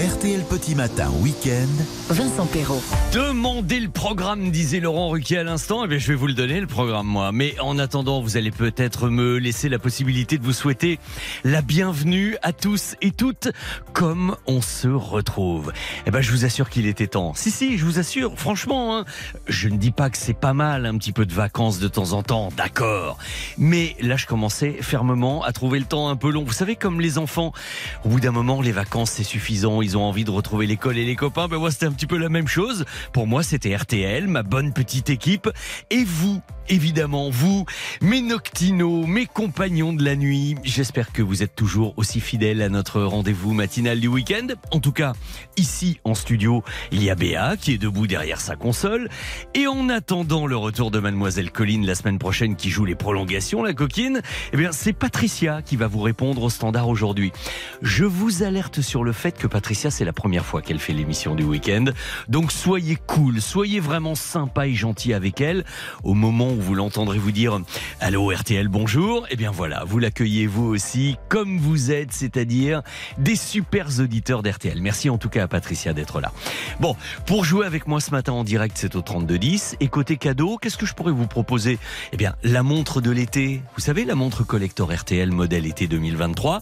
RTL Petit Matin Week-end. Vincent Perrault. Demandez le programme, disait Laurent Ruquier à l'instant. Eh bien, je vais vous le donner, le programme, moi. Mais en attendant, vous allez peut-être me laisser la possibilité de vous souhaiter la bienvenue à tous et toutes, comme on se retrouve. Eh ben, je vous assure qu'il était temps. Si, si, je vous assure, franchement, hein, je ne dis pas que c'est pas mal, un petit peu de vacances de temps en temps, d'accord. Mais là, je commençais fermement à trouver le temps un peu long. Vous savez, comme les enfants, au bout d'un moment, les vacances, c'est suffisant. Ils ont envie de retrouver l'école et les copains. Ben, moi, c'était un petit peu la même chose. Pour moi, c'était RTL, ma bonne petite équipe. Et vous, évidemment, vous, mes noctinos, mes compagnons de la nuit. J'espère que vous êtes toujours aussi fidèles à notre rendez-vous matinal du week-end. En tout cas, ici en studio, il y a Béa qui est debout derrière sa console. Et en attendant le retour de Mademoiselle Colline la semaine prochaine qui joue les prolongations, la coquine, eh bien, c'est Patricia qui va vous répondre au standard aujourd'hui. Je vous alerte sur le fait que Patricia, c'est la première fois qu'elle fait l'émission du week-end. Donc soyez cool, soyez vraiment sympa et gentil avec elle. Au moment où vous l'entendrez vous dire Allô RTL, bonjour, eh bien voilà, vous l'accueillez vous aussi comme vous êtes, c'est-à-dire des super auditeurs d'RTL. Merci en tout cas à Patricia d'être là. Bon, pour jouer avec moi ce matin en direct, c'est au 3210. Et côté cadeau, qu'est-ce que je pourrais vous proposer? Eh bien, la montre de l'été. Vous savez, la montre collector RTL modèle été 2023.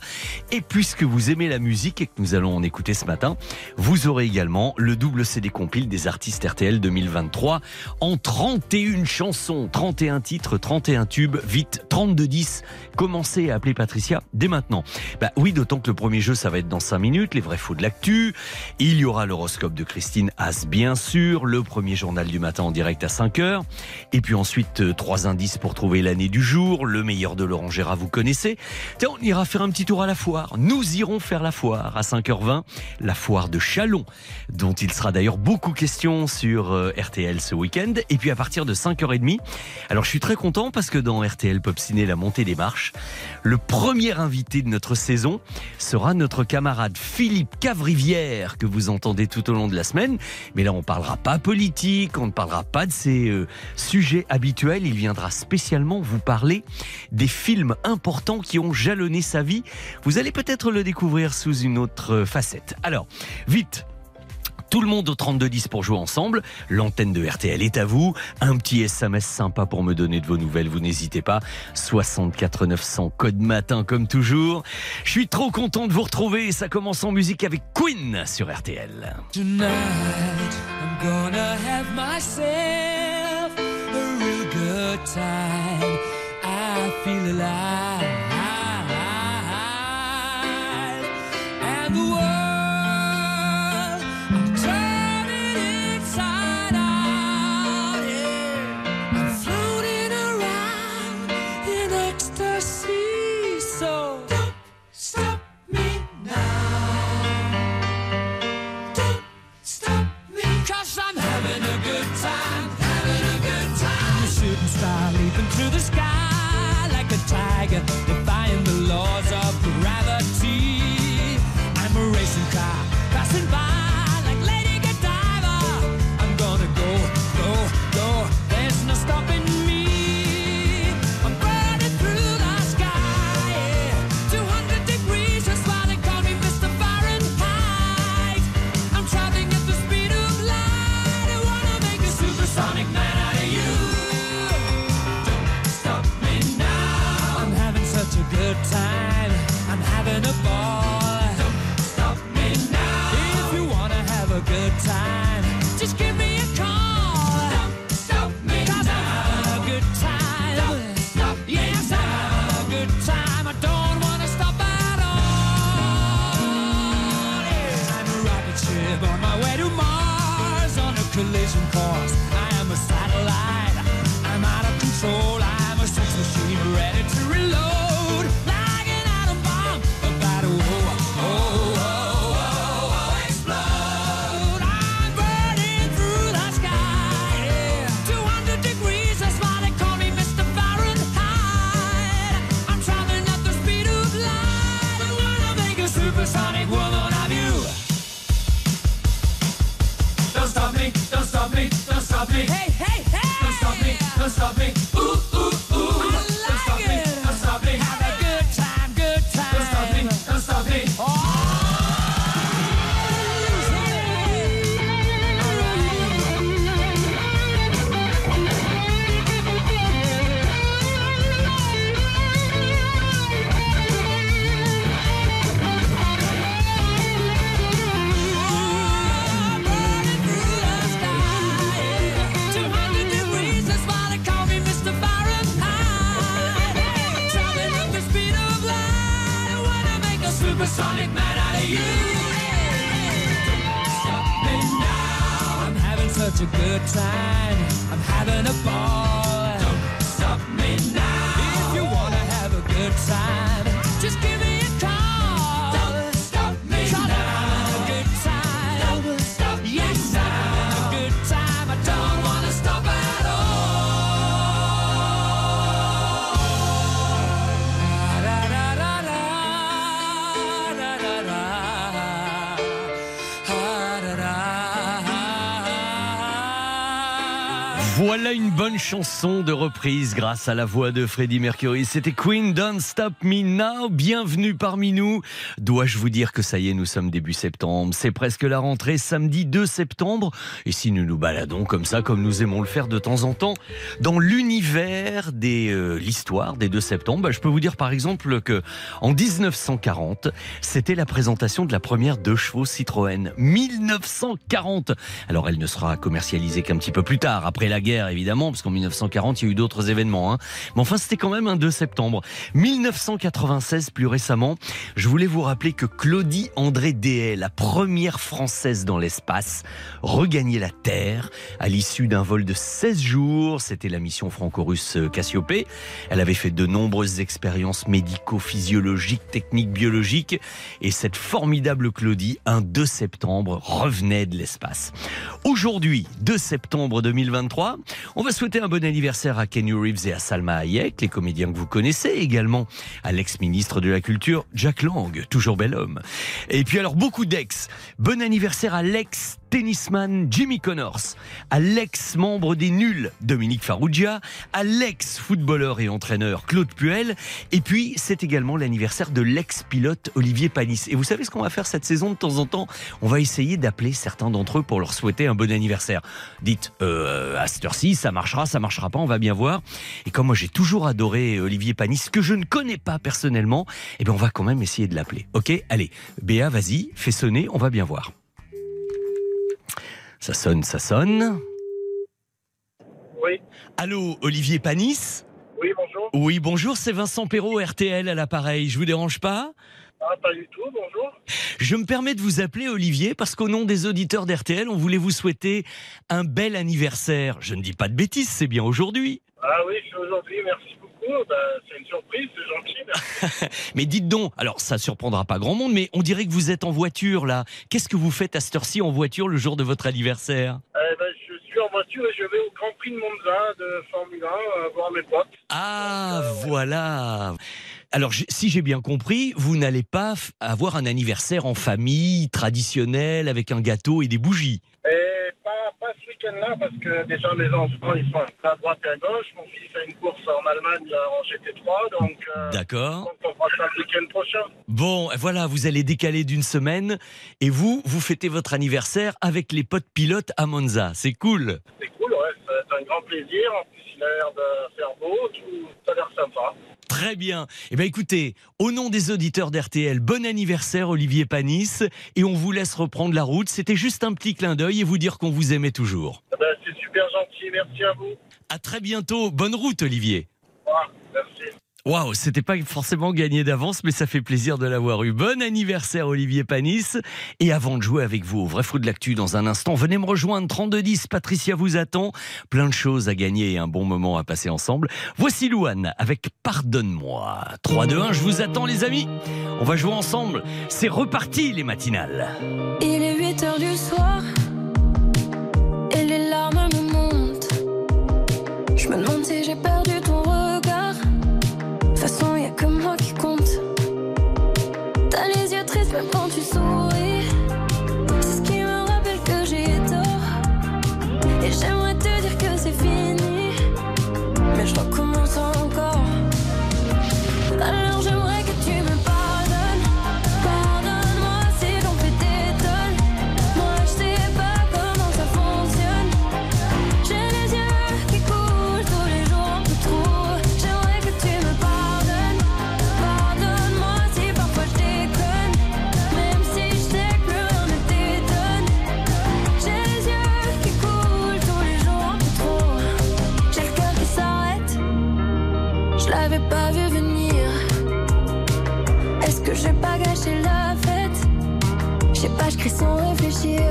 Et puisque vous aimez la musique et que nous allons en écouter ce matin, vous aurez également le double CD compile des artistes RTL 2023 en 31 chansons, 31 titres, 31 tubes, vite 32-10. Commencez à appeler Patricia dès maintenant. Bah oui, d'autant que le premier jeu, ça va être dans 5 minutes, les vrais faux de l'actu. Il y aura l'horoscope de Christine As, bien sûr, le premier journal du matin en direct à 5 heures. Et puis ensuite, euh, trois indices pour trouver l'année du jour, le meilleur de Laurent Gérard, vous connaissez. Tiens, on ira faire un petit tour à la foire. Nous irons faire la foire à 5h20, la foire de Chalon, dont il sera d'ailleurs beaucoup question sur euh, RTL ce week-end. Et puis à partir de 5h30, alors je suis très content parce que dans RTL Pop Ciné, la montée des marches, le premier invité de notre saison sera notre camarade Philippe Cavrivière que vous entendez tout au long de la semaine. Mais là, on parlera pas politique, on ne parlera pas de ses euh, sujets habituels. Il viendra spécialement vous parler des films importants qui ont jalonné sa vie. Vous allez peut-être le découvrir sous une autre euh, facette. Alors, vite, tout le monde au 3210 pour jouer ensemble. L'antenne de RTL est à vous. Un petit SMS sympa pour me donner de vos nouvelles, vous n'hésitez pas. 64 900 code matin comme toujours. Je suis trop content de vous retrouver. Ça commence en musique avec Queen sur RTL. Bonne chanson de reprise grâce à la voix de Freddie Mercury. C'était Queen Don't Stop Me Now. Bienvenue parmi nous. Dois-je vous dire que ça y est, nous sommes début septembre. C'est presque la rentrée, samedi 2 septembre. Et si nous nous baladons comme ça, comme nous aimons le faire de temps en temps, dans l'univers de euh, l'histoire des 2 septembre, bah, je peux vous dire par exemple que en 1940, c'était la présentation de la première deux chevaux Citroën. 1940. Alors elle ne sera commercialisée qu'un petit peu plus tard, après la guerre évidemment, parce qu'en 1940 il y a eu d'autres événements. hein. Mais enfin c'était quand même un 2 septembre. 1996 plus récemment, je voulais vous rappeler que Claudie André Déhay, la première française dans l'espace, regagnait la Terre à l'issue d'un vol de 16 jours. C'était la mission franco-russe euh, Cassiopée. Elle avait fait de nombreuses expériences médico-physiologiques, techniques, biologiques. Et cette formidable Claudie, un 2 septembre, revenait de l'espace. Aujourd'hui, 2 septembre 2023, on va souhaiter un bon anniversaire à Kenny Reeves et à Salma Hayek, les comédiens que vous connaissez, également à l'ex-ministre de la Culture, Jack Lang, toujours bel homme. Et puis alors, beaucoup d'ex. Bon anniversaire à l'ex tennisman Jimmy Connors, à l'ex-membre des Nuls Dominique Farrugia, à l'ex-footballeur et entraîneur Claude Puel, et puis c'est également l'anniversaire de l'ex-pilote Olivier Panis. Et vous savez ce qu'on va faire cette saison de temps en temps? On va essayer d'appeler certains d'entre eux pour leur souhaiter un bon anniversaire. Dites, euh, à cette heure-ci, ça marchera, ça marchera pas, on va bien voir. Et comme moi j'ai toujours adoré Olivier Panis, que je ne connais pas personnellement, eh bien on va quand même essayer de l'appeler. Ok? Allez, Béa, vas-y, fais sonner, on va bien voir. Ça sonne, ça sonne. Oui, Allô, Olivier Panis oui, bonjour. Oui, bonjour, c'est Vincent Perrault, RTL à l'appareil. Je vous dérange pas Ah, pas du tout, bonjour. Je me permets de vous appeler Olivier parce qu'au nom des auditeurs d'RTL, on voulait vous souhaiter un bel anniversaire. Je ne dis pas de bêtises, c'est bien aujourd'hui. Ah oui, c'est aujourd'hui, merci Bah, c'est une surprise, c'est gentil. Mais dites donc, alors ça surprendra pas grand monde, mais on dirait que vous êtes en voiture là. Qu'est-ce que vous faites à cette heure-ci en voiture le jour de votre anniversaire? Eh ben, je suis en voiture et je vais au Grand Prix de Monza de Formule 1 euh, voir mes potes. Ah, voilà. Alors, si j'ai bien compris, vous n'allez pas avoir un anniversaire en famille traditionnel avec un gâteau et des bougies. Ce week-end-là parce que déjà mes enfants ils sont à droite et à gauche. Mon fils a une course en Allemagne là, en GT3, donc, euh, D'accord. on fera ça le week-end prochain. Bon, voilà, vous allez décaler d'une semaine et vous, vous fêtez votre anniversaire avec les potes pilotes à Monza. C'est cool. C'est cool, ouais, c'est un grand plaisir. L'air de faire beau, tout, ça a l'air sympa. Très bien. Eh bien, écoutez, au nom des auditeurs d'RTL, bon anniversaire Olivier Panis et on vous laisse reprendre la route. C'était juste un petit clin d'œil et vous dire qu'on vous aimait toujours. Eh ben, c'est super gentil, merci à vous. À très bientôt. Bonne route, Olivier. Waouh, c'était pas forcément gagné d'avance, mais ça fait plaisir de l'avoir eu. Bon anniversaire Olivier Panis. Et avant de jouer avec vous au vrai fou de l'actu dans un instant, venez me rejoindre 3210. Patricia vous attend. Plein de choses à gagner et un bon moment à passer ensemble. Voici Louane avec Pardonne-moi. 3, 2, 1, je vous attends les amis. On va jouer ensemble. C'est reparti les matinales. Il est 8 heures du soir quand tu souris. C'est ce qui me rappelle que j'ai tort. Et j'aimerais te dire que c'est fini. Mais je pas vu venir. Est-ce que j'ai pas gâché la fête? Je sais pas, je crie sans réfléchir.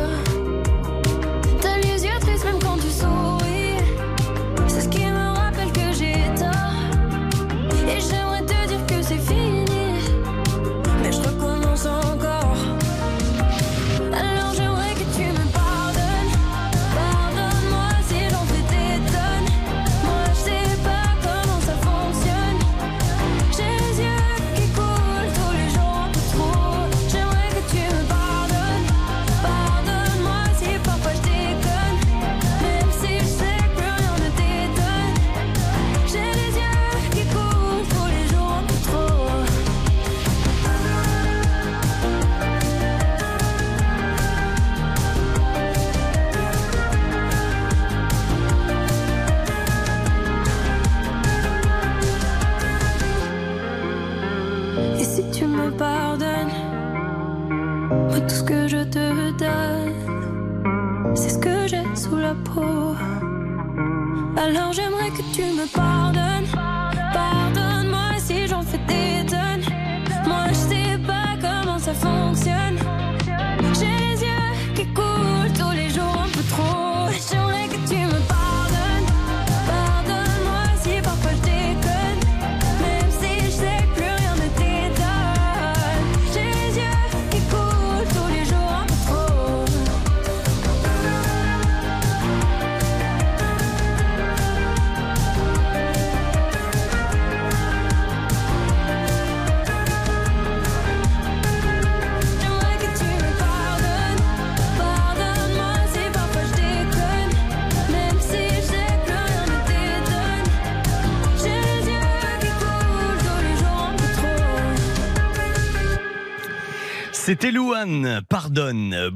C'était Louane, pardonne.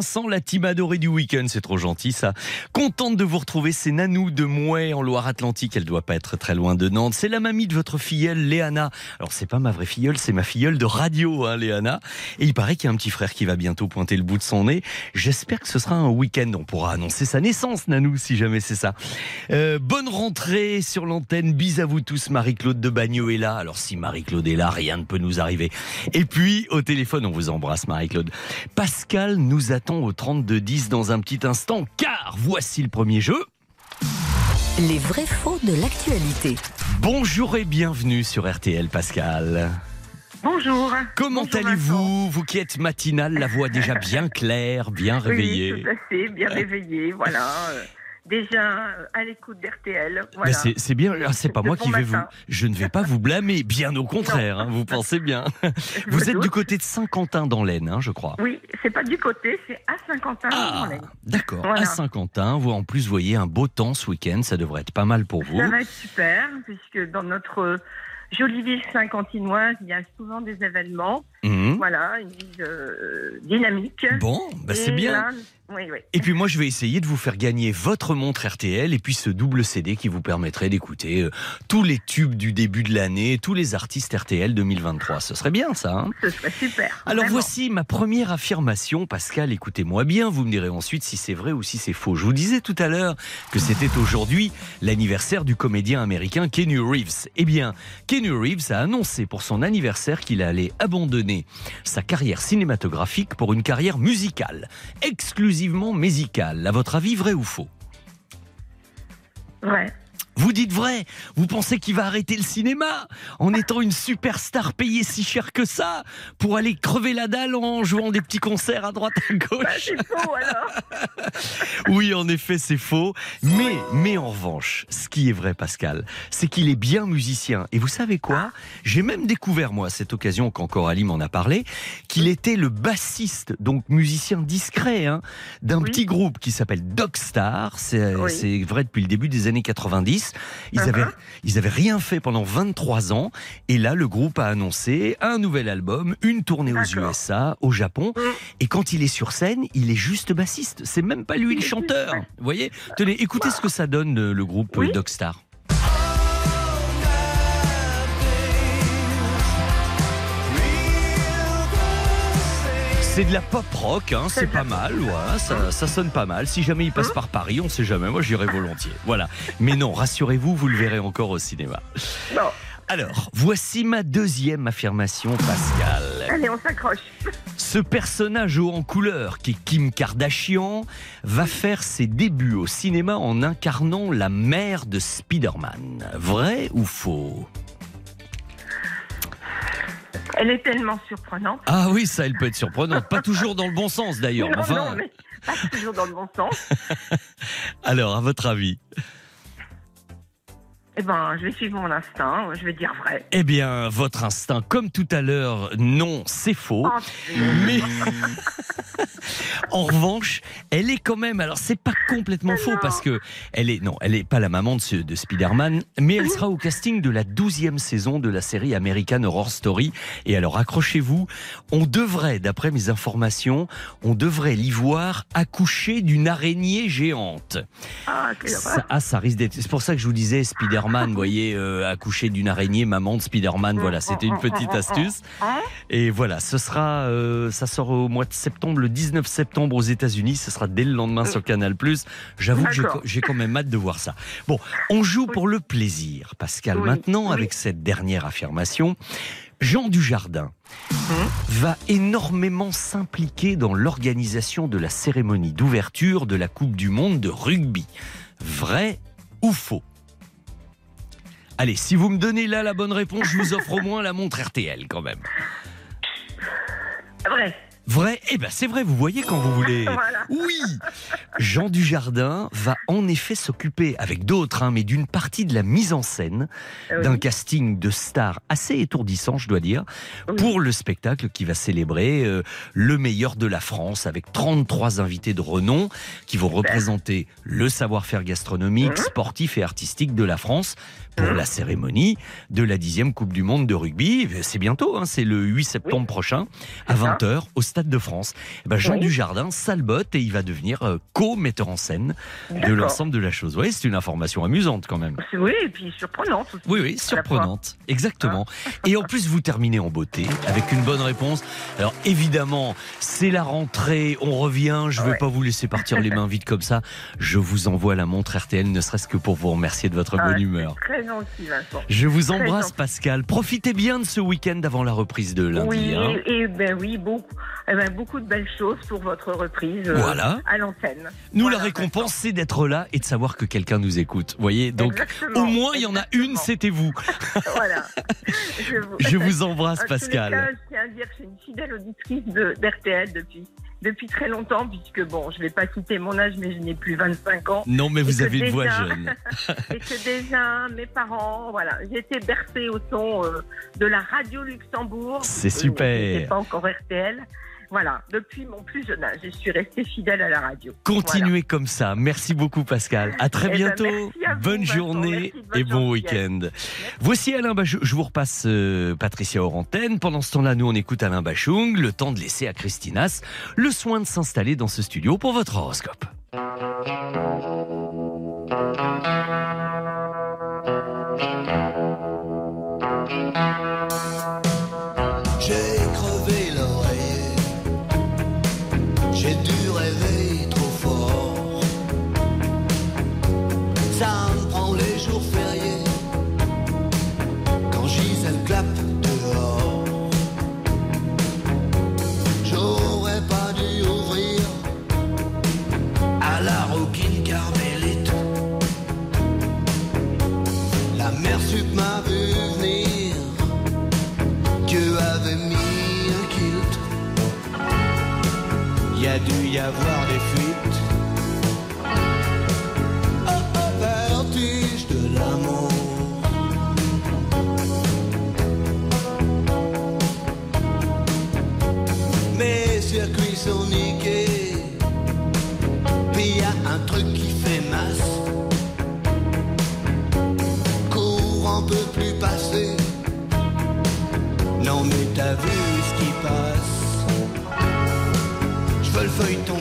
Vincent, la team adorée du week-end, c'est trop gentil ça. Contente de vous retrouver, c'est Nanou de Mouet en Loire-Atlantique, elle doit pas être très loin de Nantes. C'est la mamie de votre filleule Léana. Alors c'est pas ma vraie filleule, c'est ma filleule de radio, hein, Léana. Et il paraît qu'il y a un petit frère qui va bientôt pointer le bout de son nez. J'espère que ce sera un week-end, on pourra annoncer sa naissance, Nanou, si jamais c'est ça. Euh, bonne rentrée sur l'antenne, bis à vous tous, Marie-Claude de Bagneux est là. Alors si Marie-Claude est là, rien ne peut nous arriver. Et puis au téléphone, on vous embrasse Marie-Claude. Pascal nous attend au 32-10 dans un petit instant, car voici le premier jeu. Les vrais faux de l'actualité. Bonjour et bienvenue sur RTL Pascal. Bonjour. Comment allez-vous Vous qui êtes matinale, la voix déjà bien claire, bien réveillée. Oui, tout à fait, bien réveillé, voilà. Déjà à l'écoute d'RTL, voilà. c'est bien, Ah, c'est pas moi bon qui vais vous. Je ne vais pas vous blâmer, bien au contraire, hein, vous pensez bien. Je Vous êtes du côté de Saint-Quentin dans l'Aisne, hein, je crois. Oui, c'est pas du côté, c'est à Saint-Quentin. Ah, en Aisne. d'accord. Voilà. À Saint-Quentin, vous en plus voyez un beau temps ce week-end, ça devrait être pas mal pour vous. Ça va être super, puisque dans notre jolie ville saint-quentinoise, il y a souvent des événements. Mhm. Voilà, une ville euh, dynamique. Bon, bah c'est bien. là, oui, oui. Et puis moi, je vais essayer de vous faire gagner votre montre RTL et puis ce double CD qui vous permettrait d'écouter euh, tous les tubes du début de l'année, tous les artistes RTL 2023. Ce serait bien ça. hein? Ce serait super. Alors vraiment. voici ma première affirmation, Pascal, écoutez-moi bien, vous me direz ensuite si c'est vrai ou si c'est faux. Je vous disais tout à l'heure que c'était aujourd'hui l'anniversaire du comédien américain Kenny Reeves. Eh bien, Kenny Reeves a annoncé pour son anniversaire qu'il allait abandonner sa carrière cinématographique pour une carrière musicale, exclusivement musicale. À votre avis, vrai ou faux? Ouais. Vous dites vrai Vous pensez qu'il va arrêter le cinéma en étant une superstar payée si cher que ça pour aller crever la dalle en jouant des petits concerts à droite à Bah, gauche c'est faux alors. Oui, en effet, c'est faux. Mais, mais en revanche, ce qui est vrai, Pascal, c'est qu'il est bien musicien. Et vous savez quoi? J'ai même découvert, moi, à cette occasion, quand Coralie m'en a parlé, qu'il était le bassiste, donc musicien discret, hein, d'un Oui. petit groupe qui s'appelle Dogstar. C'est Oui. c'est vrai depuis le début des années 90. Ils, Uh-huh. avaient, ils avaient rien fait pendant 23 ans. Et là, le groupe a annoncé un nouvel album, une tournée aux. USA, au Japon. Mm. Et quand il est sur scène, il est juste bassiste. C'est même pas lui le chanteur. Vous voyez? Tenez, écoutez ce que ça donne le, groupe Oui. Dogstar. C'est de la pop rock, hein, c'est pas mal, ça, ça sonne pas mal. Si jamais il passe Hein par Paris, on sait jamais, moi j'irai volontiers. Voilà. Mais non, rassurez-vous, vous le verrez encore au cinéma. Alors, voici ma deuxième affirmation, Pascal. Allez, on s'accroche. Ce personnage haut en couleur, qui est Kim Kardashian, va faire ses débuts au cinéma en incarnant la mère de Spider-Man. Vrai ou faux? Elle est tellement surprenante. Ah oui, ça, elle peut être surprenante. Pas toujours dans le bon sens d'ailleurs. non, Enfin, non, mais pas toujours dans le bon sens. alors, à votre avis? Eh ben, je vais suivre mon instinct. Je vais dire vrai. Eh bien, votre instinct, comme tout à l'heure, non, c'est faux. Oh, Mais en revanche, elle est quand même. Alors, c'est pas complètement faux Non. parce que elle est non, elle est pas la maman de, ce- de Spider-Man, mais elle sera au casting de la douzième saison de la série American Horror Story. Et alors, accrochez-vous, on devrait, d'après mes informations, on devrait l'y voir accoucher d'une araignée géante. ah. Ça, ah, ça risque d'être. C'est pour ça que je vous disais Spider-Man, vous voyez, euh, accoucher d'une araignée, maman de Spider-Man. Voilà, c'était une petite astuce. Et voilà, ce sera, euh, ça sort au mois de septembre, le 19 septembre aux États-Unis. Ce sera dès le lendemain sur Canal+. J'avoue que j'ai- quand même hâte de voir ça. Bon, on joue pour le plaisir, Pascal. Oui, Maintenant, oui. avec cette dernière affirmation, Jean Dujardin Hum. va énormément s'impliquer dans l'organisation de la cérémonie d'ouverture de la Coupe du Monde de rugby. Vrai ou faux? Allez, si vous me donnez là la bonne réponse, je vous offre au moins la montre RTL quand même. Vrai. Vrai? Eh ben c'est vrai, vous voyez quand vous voulez. Voilà. Oui Jean Dujardin va en effet s'occuper, avec d'autres, hein, mais d'une partie de la mise en scène Euh, d'un casting de stars assez étourdissant, je dois dire, Oui. pour le spectacle qui va célébrer euh, le meilleur de la France, avec 33 invités de renom qui vont représenter le savoir-faire gastronomique, Mhm. sportif et artistique de la France pour la cérémonie de la 10e Coupe du Monde de rugby. C'est bientôt, hein, c'est le 8 septembre prochain, à C'est ça. 20h, au Stade de France. Eh ben, Jean Oui. Dujardin salbote et il va devenir euh, co-metteur en scène de l'ensemble de la chose. Oui, c'est une information amusante quand même. Oui, et puis surprenante aussi. Oui, oui, surprenante. Exactement. Hein Et en plus, vous terminez en beauté avec une bonne réponse. Alors, évidemment, c'est la rentrée, on revient. Je ne vais Ouais. pas vous laisser partir les mains vides comme ça. Je vous envoie la montre RTL, ne serait-ce que pour vous remercier de votre Ah, bonne humeur. Très gentil, Vincent. Je vous embrasse. Pascal. Profitez bien de ce week-end avant la reprise de lundi. oui, hein. et, et ben oui, beaucoup, eh ben, beaucoup de belles choses pour votre reprise euh, Voilà. à l'antenne. Nous, Voilà, la récompense, c'est d'être là et de savoir que quelqu'un nous écoute. Vous voyez Donc, Exactement, au moins, il y en a une, c'était vous. Voilà. Je vous, Je vous embrasse, En Pascal. cas, je tiens à dire que je suis une fidèle auditrice de- d'RTL depuis, depuis très longtemps, puisque bon, je ne vais pas citer mon âge, mais je n'ai plus 25 ans. Non, mais vous avez une voix jeune. et que déjà, mes parents, voilà, j'étais bercée au son euh, de la radio Luxembourg. C'est Euh, super. C'était pas encore RTL. Voilà, depuis mon plus jeune âge, je suis restée fidèle à la radio. Continuez comme ça. Merci beaucoup, Pascal. À très Eh ben, bientôt. merci à vous, Bonne journée et bon week-end. Voici Alain Bachung. Je vous repasse euh, Patricia Orantène. Pendant ce temps-là, nous, on écoute Alain Bachung. Le temps de laisser à Christinas le soin de s'installer dans ce studio pour votre horoscope. Sont niqués. Puis y a un truc qui fait masse. Courant peut plus passer. Non mais t'as vu ce qui passe Je veux le feuilleton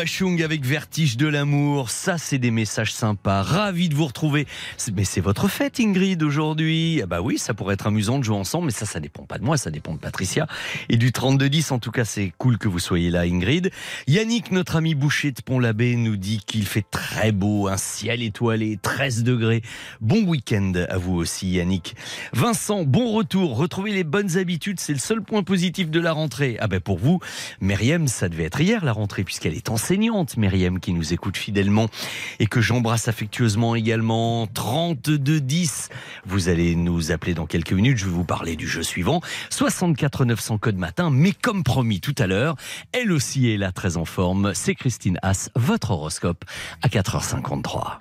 Bachung avec Vertige de l'amour, ça c'est des messages sympas. Ravi de vous retrouver. Mais c'est votre fête Ingrid aujourd'hui. Ah bah oui, ça pourrait être amusant de jouer ensemble, mais ça, ça dépend pas de moi, ça dépend de Patricia. Et du 32-10, en tout cas, c'est cool que vous soyez là Ingrid. Yannick, notre ami Boucher de Pont-l'Abbé, nous dit qu'il fait très beau, un ciel étoilé, 13 degrés. Bon week-end à vous aussi Yannick. Vincent, bon retour. Retrouver les bonnes habitudes, c'est le seul point positif de la rentrée. Ah ben pour vous, Myriam, ça devait être hier la rentrée, puisqu'elle est enseignante, Myriam, qui nous écoute fidèlement et que j'embrasse affectueusement également. 3210. Vous allez nous appeler dans quelques minutes. Je vais vous parler du jeu suivant. 64 900 code matin. Mais comme promis tout à l'heure, elle aussi est là très en forme. C'est Christine Haas, votre horoscope à 4h53.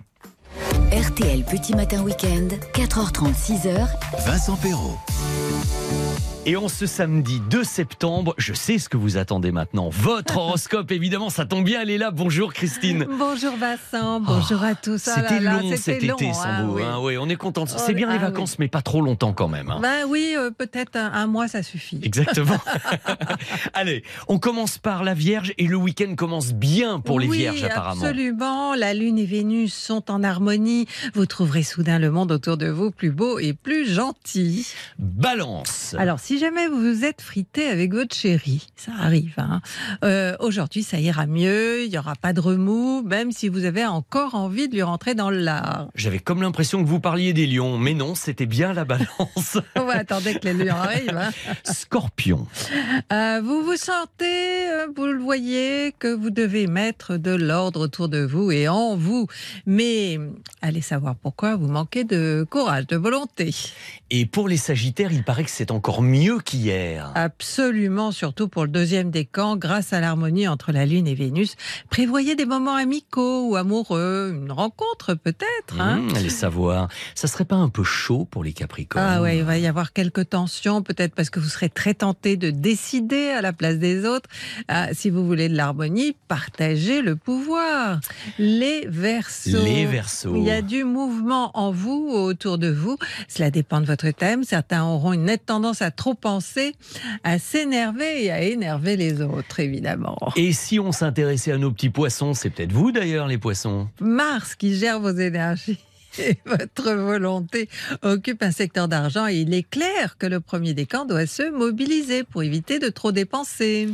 RTL Petit Matin Week-end, 4h30, 6h, Vincent Perrault. Et en ce samedi 2 septembre, je sais ce que vous attendez maintenant. Votre horoscope, évidemment, ça tombe bien, elle est là. Bonjour Christine. Bonjour Vincent, bonjour à tous. Ah C'était long cet long, été sans hein, vous. oui. hein. Oui, on est content. Oh, C'est bien les ah, vacances, mais pas trop longtemps quand même. hein. Ben oui, euh, peut-être un, un mois, ça suffit. Exactement. Allez, on commence par la Vierge et le week-end commence bien pour les Vierges apparemment. Absolument, la Lune et Vénus sont en harmonie. Vous trouverez soudain le monde autour de vous plus beau et plus gentil. Balance. Alors, si jamais vous vous êtes frité avec votre chéri, ça arrive, hein, euh, aujourd'hui ça ira mieux, il n'y aura pas de remous, même si vous avez encore envie de lui rentrer dans le lard. J'avais comme l'impression que vous parliez des lions, mais non, c'était bien la balance. On va attendre que les lions arrivent. hein. Scorpion. Euh, vous vous sentez, euh, vous le voyez, que vous devez mettre de l'ordre autour de vous et en vous. Mais allez savoir pourquoi vous manquez de courage, de volonté. Et pour les Sagittaires, il paraît que c'est encore mieux qu'hier. Absolument, surtout pour le deuxième décan, grâce à l'harmonie entre la Lune et Vénus. Prévoyez des moments amicaux ou amoureux, une rencontre peut-être. hein. Mmh, allez savoir. Ça serait pas un peu chaud pour les Capricornes? Ah ouais, il va y avoir quelques tensions, peut-être parce que vous serez très tenté de décider à la place des autres. Ah, si vous voulez de l'harmonie, partagez le pouvoir. Les Verseaux. Les Verseaux. Il y a du mouvement en vous, autour de vous. Cela dépend de votre thème. Certains auront une nette tendance à trop penser, à s'énerver et à énerver les autres, évidemment. Et si on s'intéressait à nos petits poissons, c'est peut-être vous d'ailleurs les poissons. Mars qui gère vos énergies. Et votre volonté occupe un secteur d'argent et il est clair que le premier décan doit se mobiliser pour éviter de trop dépenser.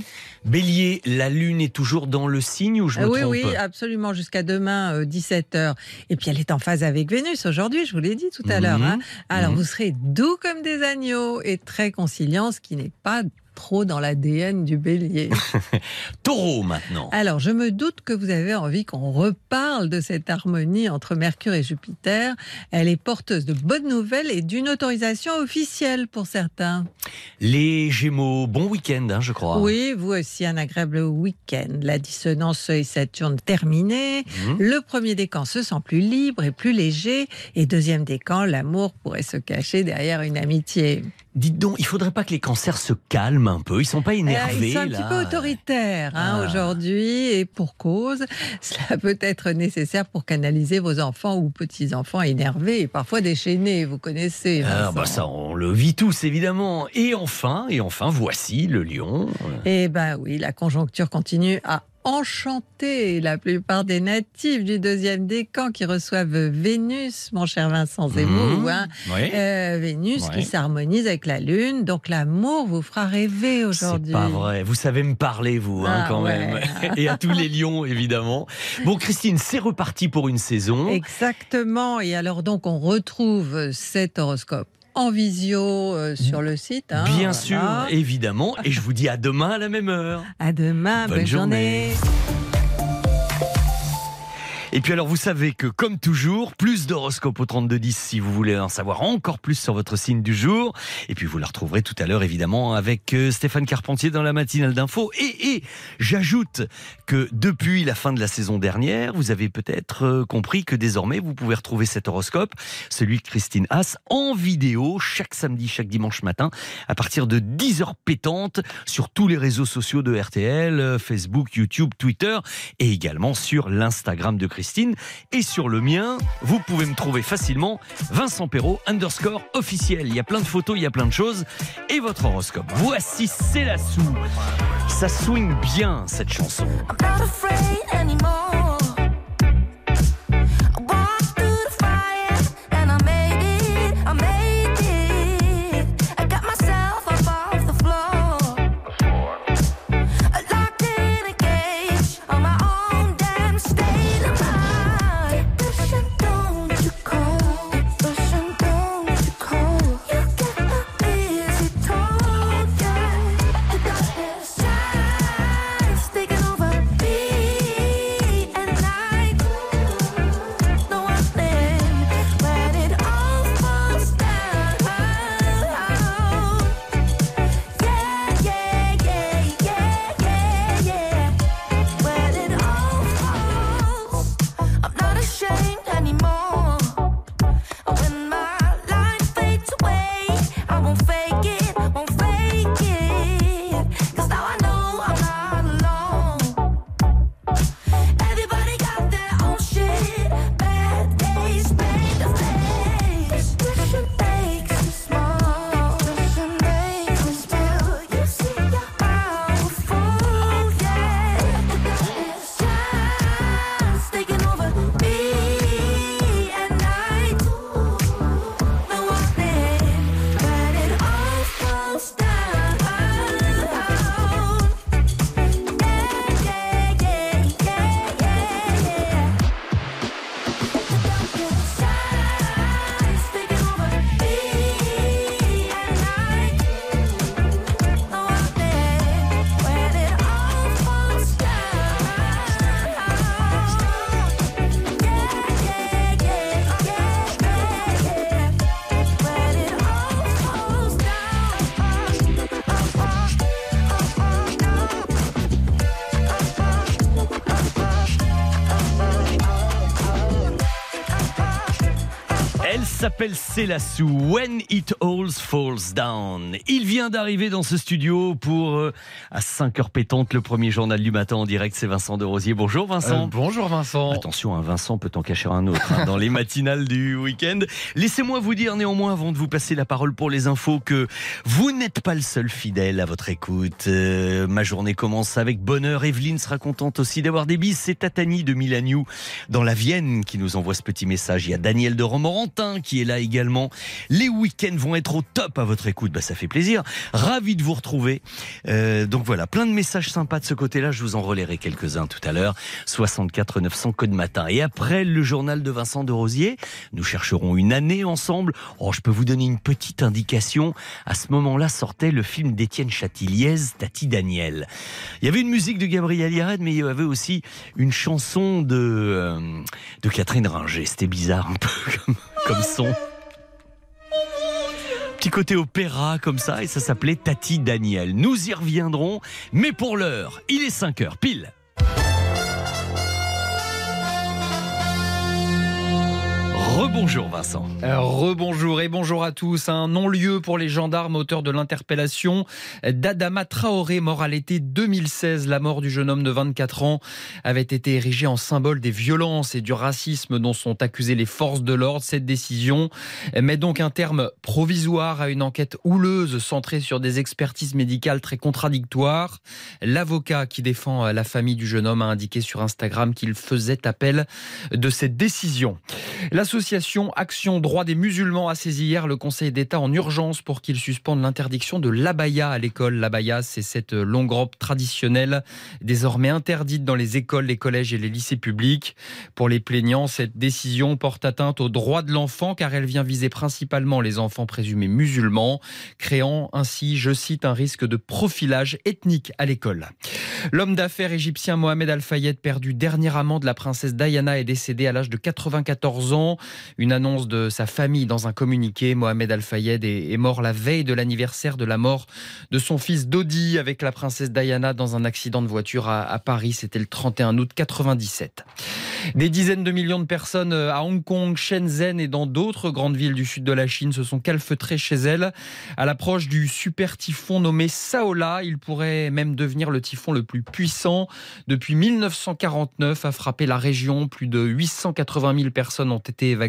Bélier, la lune est toujours dans le signe ou je me Euh, oui, trompe oui, absolument, jusqu'à demain, 17h. Et puis elle est en phase avec Vénus aujourd'hui, je vous l'ai dit tout à l'heure. Mhm. hein. Alors Mhm. vous serez doux comme des agneaux et très conciliant, ce qui n'est pas trop dans l'ADN du bélier. Taureau maintenant. Alors, je me doute que vous avez envie qu'on reparle de cette harmonie entre Mercure et Jupiter. Elle est porteuse de bonnes nouvelles et d'une autorisation officielle pour certains. Les Gémeaux, bon week-end, hein, je crois. Oui, vous aussi, un agréable week-end. La dissonance et Saturne terminée. Mhm. Le premier décan se sent plus libre et plus léger. Et deuxième décan, l'amour pourrait se cacher derrière une amitié. Dites donc, il faudrait pas que les cancers se calment un peu. Ils sont pas énervés Ils sont un là. petit peu autoritaires hein, Ah. aujourd'hui et pour cause. Cela peut être nécessaire pour canaliser vos enfants ou petits-enfants énervés et parfois déchaînés, vous connaissez. Ah, bah ça, on le vit tous évidemment. Et enfin, et enfin, voici le lion. Eh ben oui, la conjoncture continue à enchanter la plupart des natifs du deuxième décan qui reçoivent Vénus, mon cher Vincent Zemmour, Mmh. hein. Oui. Euh, Vénus qui s'harmonise avec la Lune. Donc l'amour vous fera rêver C'est aujourd'hui. pas vrai. Vous savez me parler, vous, hein, Ah, quand ouais. même. Et à tous les lions, évidemment. Bon, Christine, c'est reparti pour une saison. Exactement. Et alors donc on retrouve cet horoscope en visio euh, sur le site. hein, Bien voilà. sûr, évidemment. Et je vous dis à demain à la même heure. À demain. Bonne Bonne, journée. journée. Et puis alors, vous savez que, comme toujours, plus d'horoscopes au 3210 si vous voulez en savoir encore plus sur votre signe du jour. Et puis, vous la retrouverez tout à l'heure, évidemment, avec euh, Stéphane Carpentier dans la matinale d'info. Et, et j'ajoute que depuis la fin de la saison dernière, vous avez peut-être euh, compris que désormais, vous pouvez retrouver cet horoscope, celui de Christine Haas, en vidéo, chaque samedi, chaque dimanche matin, à partir de 10h pétantes, sur tous les réseaux sociaux de RTL, euh, Facebook, YouTube, Twitter, et également sur l'Instagram de Christine et sur le mien. Vous pouvez me trouver facilement Vincent Perrault underscore officiel. Il y a plein de photos, il y a plein de choses et votre horoscope. Voici C'est la sou. Ça swing bien cette chanson. S'appelle Célassou, When It All Falls Down. Il vient d'arriver dans ce studio pour, euh, à 5h pétante, le premier journal du matin en direct. C'est Vincent de Rosier. Bonjour Vincent. Euh, bonjour Vincent. Attention, un Vincent peut en cacher un autre hein, dans les matinales du week-end. Laissez-moi vous dire néanmoins, avant de vous passer la parole pour les infos, que vous n'êtes pas le seul fidèle à votre écoute. Euh, ma journée commence avec bonheur. Evelyne sera contente aussi d'avoir des bis. C'est Tatani de Milaniou dans la Vienne qui nous envoie ce petit message. Il y a Daniel de Romorantin qui est là également. Les week-ends vont être top à votre écoute. Bah, ça fait plaisir. Ravi de vous retrouver. Euh, donc voilà, plein de messages sympas de ce côté-là. Je vous en relayerai quelques-uns tout à l'heure. 64 900 code matin. Et après le journal de Vincent de Rosier, nous chercherons une année ensemble. Oh, je peux vous donner une petite indication. À ce moment-là sortait le film d'Étienne Chatiliez, Tati Daniel. Il y avait une musique de Gabriel Yared, mais il y avait aussi une chanson de, euh, de Catherine Ringer. C'était bizarre un peu comme son. Côté opéra comme ça, et ça s'appelait Tati Daniel. Nous y reviendrons, mais pour l'heure, il est 5 heures pile. Rebonjour Vincent. Rebonjour et bonjour à tous. Un non-lieu pour les gendarmes auteurs de l'interpellation d'Adama Traoré, mort à l'été 2016. La mort du jeune homme de 24 ans avait été érigée en symbole des violences et du racisme dont sont accusées les forces de l'ordre. Cette décision met donc un terme provisoire à une enquête houleuse centrée sur des expertises médicales très contradictoires. L'avocat qui défend la famille du jeune homme a indiqué sur Instagram qu'il faisait appel de cette décision. L'association Action Droit des musulmans a saisi hier le Conseil d'État en urgence pour qu'il suspende l'interdiction de l'abaya à l'école. L'abaya, c'est cette longue robe traditionnelle désormais interdite dans les écoles, les collèges et les lycées publics. Pour les plaignants, cette décision porte atteinte aux droits de l'enfant car elle vient viser principalement les enfants présumés musulmans, créant ainsi, je cite, un risque de profilage ethnique à l'école. L'homme d'affaires égyptien Mohamed Al-Fayed, perdu dernier amant de la princesse Diana, est décédé à l'âge de 94 ans. Une annonce de sa famille dans un communiqué. Mohamed Al-Fayed est, mort la veille de l'anniversaire de la mort de son fils Dodi avec la princesse Diana dans un accident de voiture à, à Paris. C'était le 31 août 97. Des dizaines de millions de personnes euh, à Hong Kong, Shenzhen et dans d'autres grandes villes du sud de la Chine se sont calfeutrées chez elles à l'approche du super typhon nommé Saola. Il pourrait même devenir le typhon le plus puissant depuis 1949 a frappé la région. Plus de 880 000 personnes ont été évacuées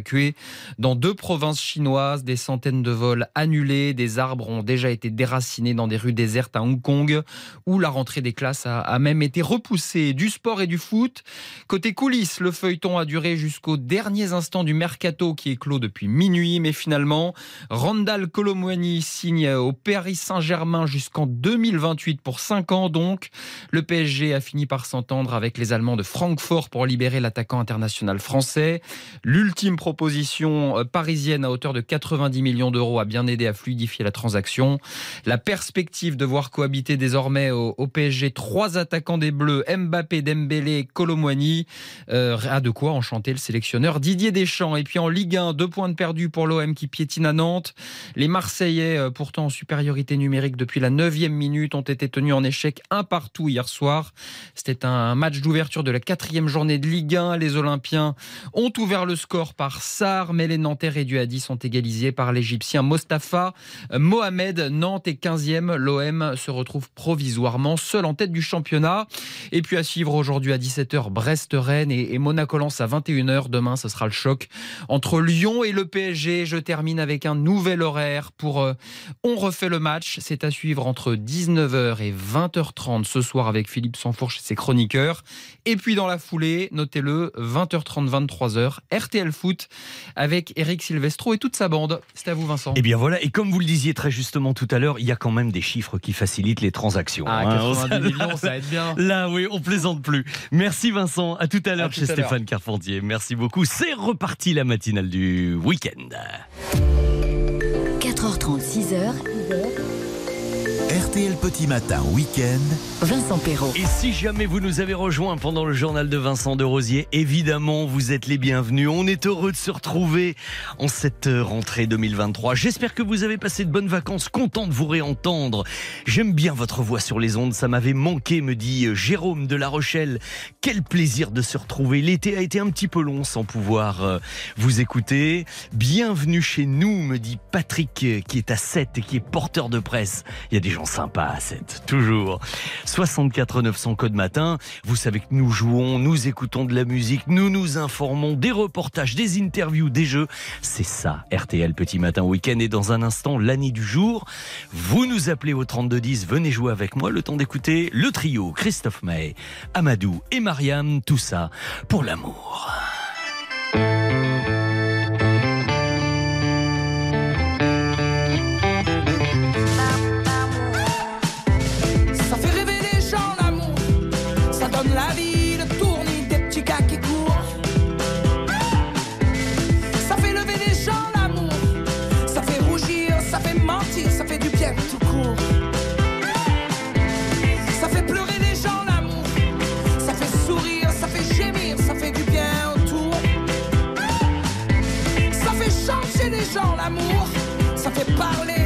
dans deux provinces chinoises. Des centaines de vols annulés. Des arbres ont déjà été déracinés dans des rues désertes à Hong Kong où la rentrée des classes a, même été repoussée. Du sport et du foot. Côté coulisses, le feuilleton a duré jusqu'aux derniers instants du mercato qui est clos depuis minuit. Mais finalement, Randall Colomwani signe au Paris Saint-Germain jusqu'en 2028 pour 5 ans donc. Le PSG a fini par s'entendre avec les Allemands de Francfort pour libérer l'attaquant international français. L'ultime proposition euh, parisienne à hauteur de 90 millions d'euros a bien aidé à fluidifier la transaction. La perspective de voir cohabiter désormais au, PSG trois attaquants des Bleus, Mbappé, Dembélé, Colomwani, euh, a de quoi enchanter le sélectionneur Didier Deschamps. Et puis en Ligue 1, deux points de perdu pour l'OM qui piétine à Nantes. Les Marseillais, euh, pourtant en supériorité numérique depuis la 9e minute, ont été tenus en échec un partout hier soir. C'était un match d'ouverture de la quatrième journée de Ligue 1. Les Olympiens ont ouvert le score par Sarr, mais les Nantais réduits à 10 sont égalisés par l'Égyptien Mostafa Mohamed. Nantes est 15e. L'OM se retrouve provisoirement seul en tête du championnat. Et puis à suivre aujourd'hui à 17h Brest-Rennes et, et Monaco-Lens à 21h. Demain, ce sera le choc entre Lyon et le PSG. Je termine avec un nouvel horaire pour euh, On refait le match. C'est à suivre entre 19h et 20h30 ce soir avec Philippe Sanfourche et ses chroniqueurs. Et puis dans la foulée, notez-le, 20h30, 23h, RTL Foot avec Eric Silvestro et toute sa bande. C'est à vous, Vincent. Et bien voilà, et comme vous le disiez très justement tout à l'heure, il y a quand même des chiffres qui facilitent les transactions. Ah, hein. 90 millions, ça aide bien. Là, oui, on plaisante plus. Merci Vincent. À tout à l'heure chez à. Stéphane Carpentier. Merci beaucoup. C'est reparti la matinale du week-end. 4h30, 6h, RTL Petit Matin Week-end. Vincent Perrault. Et si jamais vous nous avez rejoints pendant le journal de Vincent de Rosier, évidemment, vous êtes les bienvenus. On est heureux de se retrouver en cette rentrée 2023. J'espère que vous avez passé de bonnes vacances, content de vous réentendre. J'aime bien votre voix sur les ondes, ça m'avait manqué, me dit Jérôme de La Rochelle. Quel plaisir de se retrouver. L'été a été un petit peu long sans pouvoir euh, vous écouter. Bienvenue chez nous, me dit Patrick, euh, qui est à 7 et qui est porteur de presse. Il y a des gens sympas à 7, toujours. 64 900 code matin. Vous savez que nous jouons, nous écoutons de la musique, nous nous informons, des reportages, des interviews, des jeux. C'est ça, RTL Petit Matin Week-end. Et dans un instant, l'année du jour. Vous nous appelez au 3210, venez jouer avec moi. Le temps d'écouter le trio Christophe May, Amadou et Mariam. Tout ça pour l'amour. L'amour, ça fait parler,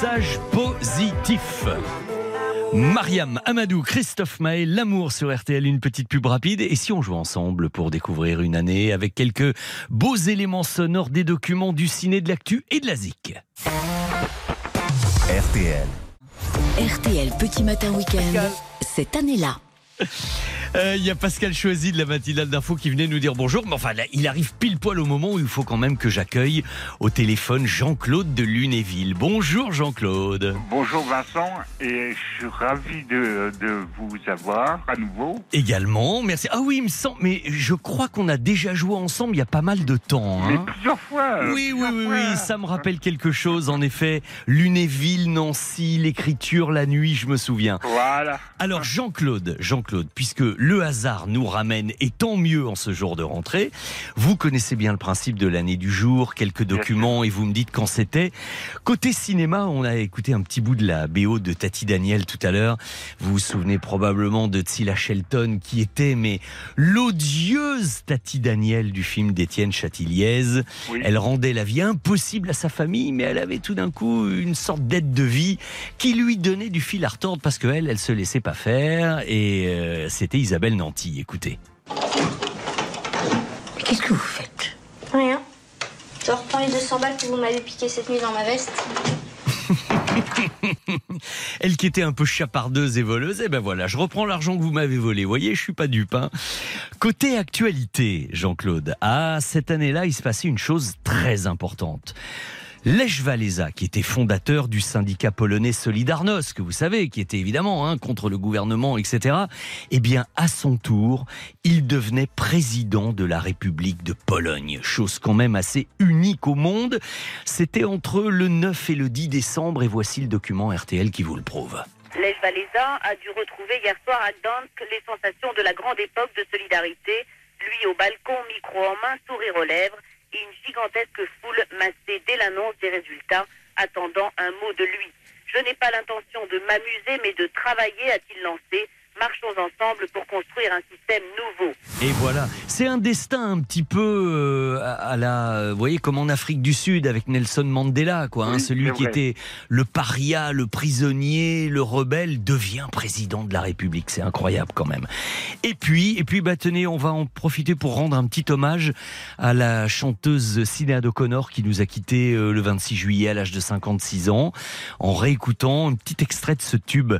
Message positif. Mariam, Amadou, Christophe Maé, l'amour sur RTL, une petite pub rapide. Et si on joue ensemble pour découvrir une année avec quelques beaux éléments sonores des documents du ciné, de l'actu et de la zik RTL. RTL Petit Matin Week-end, cette année-là. Euh, Il y a Pascal Choisy de la matinale d'info qui venait nous dire bonjour. Mais enfin, là, il arrive pile poil au moment où il faut quand même que j'accueille au téléphone Jean-Claude de Lunéville. Bonjour Jean-Claude. Bonjour Vincent, et je suis ravi de, de vous avoir à nouveau. Également, merci. Ah oui, il me semble, mais je crois qu'on a déjà joué ensemble il y a pas mal de temps. Mais hein. plusieurs fois. Oui, oui, oui, fois. oui, ça me rappelle quelque chose, en effet. Lunéville, Nancy, l'écriture, la nuit, je me souviens. Voilà. Alors Jean-Claude, Jean-Claude, puisque le hasard nous ramène, et tant mieux en ce jour de rentrée, vous connaissez bien le principe de l'année du jour, quelques documents, et vous me dites quand c'était. Côté cinéma, on a écouté un petit bout de la BO de Tati Daniel tout à l'heure. Vous vous souvenez probablement de Tsila Shelton, qui était mais l'odieuse Tati Daniel du film d'Étienne Chatiliez. Oui. Elle rendait la vie impossible à sa famille, mais elle avait tout d'un coup une sorte d'aide de vie qui lui donnait du fil à retordre parce qu'elle, elle se laissait pas faire. Et euh, c'était Isabelle Nanty. Écoutez. Qu'est-ce que vous faites? Rien. Je reprends les 200 balles que vous m'avez piquées cette nuit dans ma veste. Elle qui était un peu chapardeuse et voleuse, et ben voilà, je reprends l'argent que vous m'avez volé. Vous voyez, je suis pas dupe. hein. Côté actualité, Jean-Claude, ah, cette année-là, il se passait une chose très importante. Lech Walesa, qui était fondateur du syndicat polonais Solidarność, que vous savez, qui était évidemment hein, contre le gouvernement, etc., eh bien, à son tour, il devenait président de la République de Pologne. Chose quand même assez unique au monde. C'était entre le 9 et le 10 décembre, et voici le document RTL qui vous le prouve. Lech Walesa a dû retrouver hier soir à Gdansk les sensations de la grande époque de solidarité. Lui au balcon, micro en main, sourire aux lèvres, une gigantesque foule massée dès l'annonce des résultats, attendant un mot de lui. Je n'ai pas l'intention de m'amuser, mais de travailler, a-t-il lancé. Marchons ensemble pour construire un système nouveau. Et voilà, c'est un destin un petit peu euh, à la, vous voyez, comme en Afrique du Sud avec Nelson Mandela, quoi, hein, Oui, celui qui vrai. était le paria, le prisonnier, le rebelle, devient président de la République. C'est incroyable quand même. Et puis, et puis, bah tenez, on va en profiter pour rendre un petit hommage à la chanteuse Sinéad O'Connor qui nous a quittés euh, le 26 juillet à l'âge de 56 ans, en réécoutant un petit extrait de ce tube,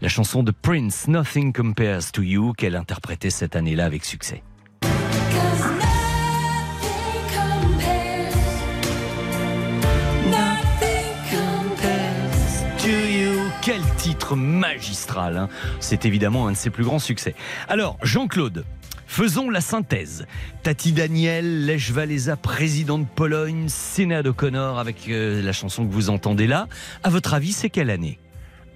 la chanson de Prince, Nothing Compares to You, qu'elle interprétait cette année-là avec succès. To You. Quel titre magistral hein. C'est évidemment un de ses plus grands succès. Alors, Jean-Claude, faisons la synthèse. Tati Daniel, Lech Walesa, président de Pologne, Sénat O'Connor avec euh, la chanson que vous entendez là. À votre avis, c'est quelle année?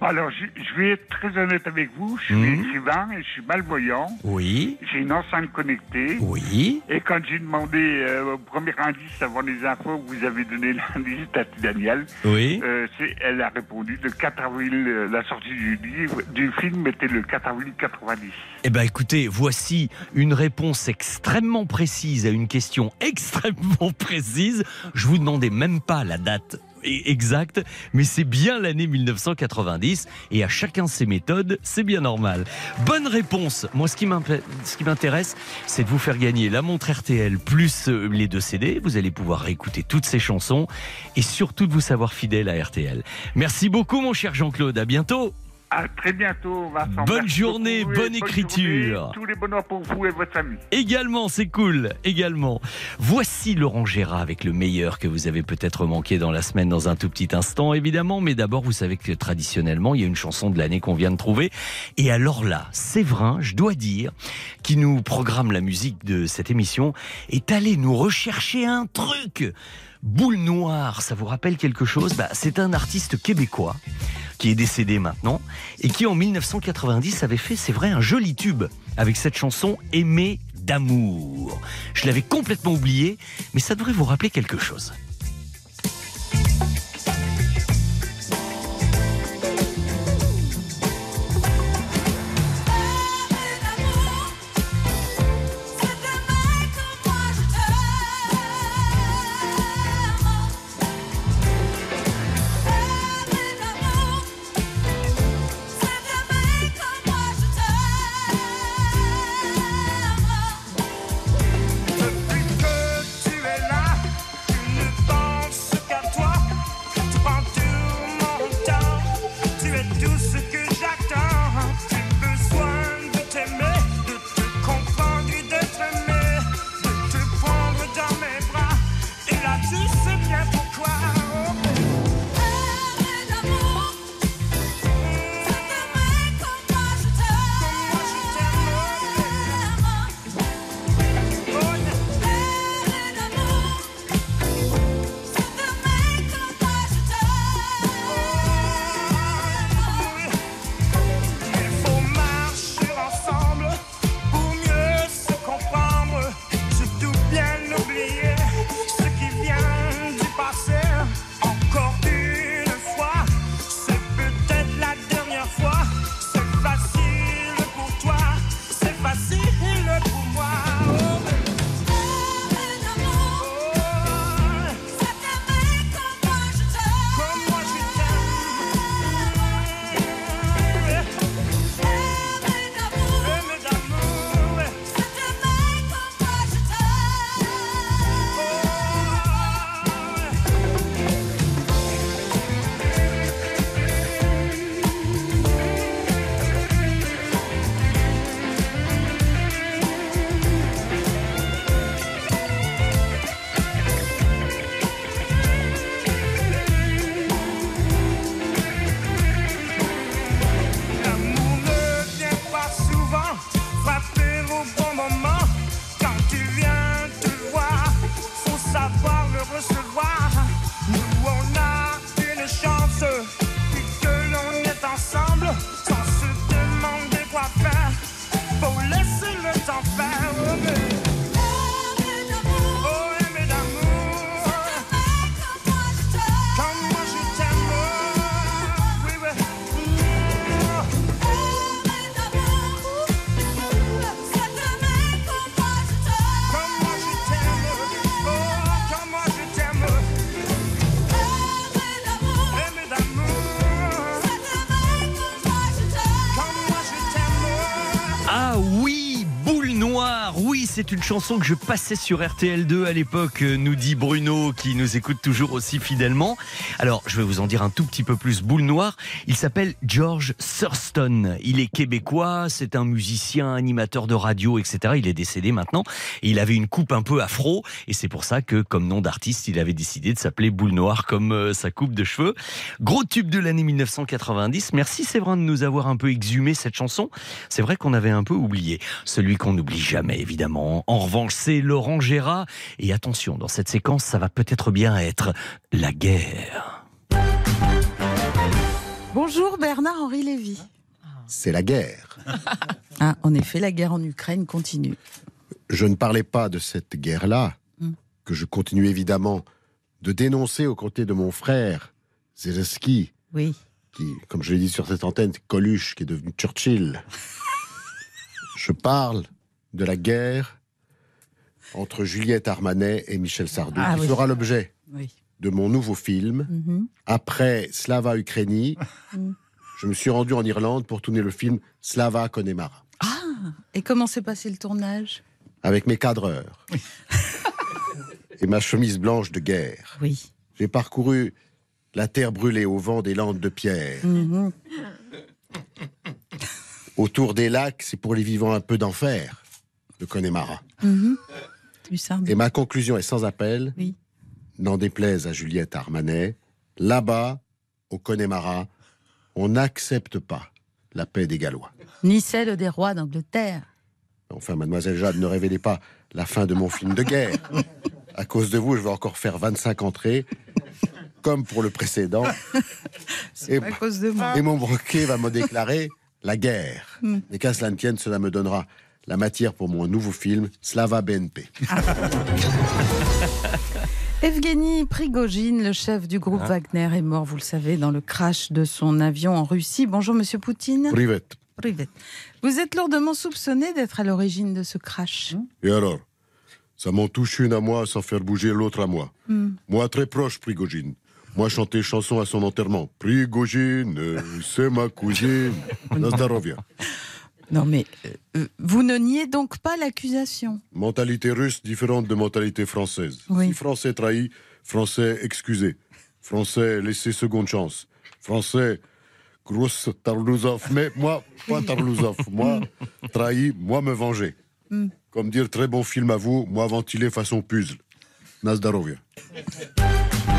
Alors, je, je vais être très honnête avec vous. Je suis Mhm. écrivain et je suis malvoyant. Oui. J'ai une enceinte connectée. Oui. Et quand j'ai demandé euh, au premier indice avant les infos vous avez donné l'indice Tati Daniel, Oui. euh, elle a répondu le 4 avril, euh, la sortie du livre, du film était le 4 avril 90. Eh ben écoutez, voici une réponse extrêmement précise à une question extrêmement précise. Je vous demandais même pas la date e- exacte, mais c'est bien l'année 1990 et à chacun ses méthodes, c'est bien normal. Bonne réponse. Moi, ce qui m'imp- ce qui m'intéresse, c'est de vous faire gagner la montre RTL plus euh, les deux CD. Vous allez pouvoir réécouter toutes ces chansons et surtout de vous savoir fidèle à RTL. Merci beaucoup, mon cher Jean-Claude. À bientôt. À très bientôt, Vincent. Bonne Merci journée, bonne écriture. journée. Tous les bonheurs pour vous et votre famille. Également, c'est cool, également. Voici Laurent Gérard avec le meilleur que vous avez peut-être manqué dans la semaine dans un tout petit instant, évidemment. Mais d'abord, vous savez que traditionnellement, il y a une chanson de l'année qu'on vient de trouver. Et alors là, Séverin, je dois dire, qui nous programme la musique de cette émission, est allé nous rechercher un truc. Boule Noire, ça vous rappelle quelque chose? Bah, C'est un artiste québécois qui est décédé maintenant et qui en 1990 avait fait, c'est vrai, un joli tube avec cette chanson Aimer d'amour. Je l'avais complètement oublié, mais ça devrait vous rappeler quelque chose. C'est une chanson que je passais sur RTL2 à l'époque, euh, nous dit Bruno, qui nous écoute toujours aussi fidèlement. Alors, je vais vous en dire un tout petit peu plus. Boule Noire, il s'appelle George Thurston. Il est québécois, c'est un musicien, animateur de radio, etc. Il est décédé maintenant. Et il avait une coupe un peu afro, et c'est pour ça que, comme nom d'artiste, il avait décidé de s'appeler Boule Noire, comme euh, sa coupe de cheveux. Gros tube de l'année 1990. Merci Séverin de nous avoir un peu exhumé cette chanson. C'est vrai qu'on avait un peu oublié. Celui qu'on n'oublie jamais, évidemment. En revanche, c'est Laurent Gérard. Et attention, dans cette séquence, ça va peut-être bien être la guerre. Bonjour Bernard-Henri Lévy. C'est la guerre. Ah, en effet, la guerre en Ukraine continue. Je ne parlais pas de cette guerre-là, Hmm. que je continue évidemment de dénoncer aux côtés de mon frère, Zelensky, Oui. qui, comme je l'ai dit sur cette antenne, Coluche, qui est devenu Churchill. je parle de la guerre entre Juliette Armanet et Michel Sardou, Ah qui oui. fera l'objet Oui. De mon nouveau film. Mhm. Après Slava Ukraini, Mm. je me suis rendu en Irlande pour tourner le film Slava Connemara, Ah, et comment s'est passé le tournage? Avec mes cadreurs et ma chemise blanche de guerre. Oui. J'ai parcouru la terre brûlée au vent des landes de pierre. Mhm. Autour des lacs, c'est pour les vivants un peu d'enfer, de Connemara. Mhm. Et ma conclusion est sans appel. Oui. N'en déplaise à Juliette Armanet, là-bas, au Connemara, on n'accepte pas la paix des Gallois. Ni celle des rois d'Angleterre. Enfin, mademoiselle Jade, ne révélez pas la fin de mon film de guerre. À cause de vous, je vais encore faire 25 entrées, comme pour le précédent. Et, à cause de moi. et mon broquet va me déclarer la guerre. Hmm. Mais qu'à cela ne tienne, cela me donnera la matière pour mon nouveau film, Slava BNP. Evgeny Prigogine, le chef du groupe Ah. Wagner, est mort, vous le savez, dans le crash de son avion en Russie. Bonjour, monsieur Poutine. Privet. Privet. Vous êtes lourdement soupçonné d'être à l'origine de ce crash. Et alors? Ça m'en touche une à moi sans faire bouger l'autre à moi. Hmm. Moi, très proche, Prigogine. Moi, chanter chanson à son enterrement. Prigogine, c'est ma cousine. Nazdarovia. Non, mais euh, vous ne niez donc pas l'accusation Mentalité russe différente de mentalité française. Oui. Si français trahi, français excusé. Français laissé seconde chance. Français grosse Tarlouzov. Mais moi, pas Tarlouzov. Moi, trahi, moi me venger. Hmm. Comme dire très bon film à vous, moi ventilé façon puzzle. Nazdarovia.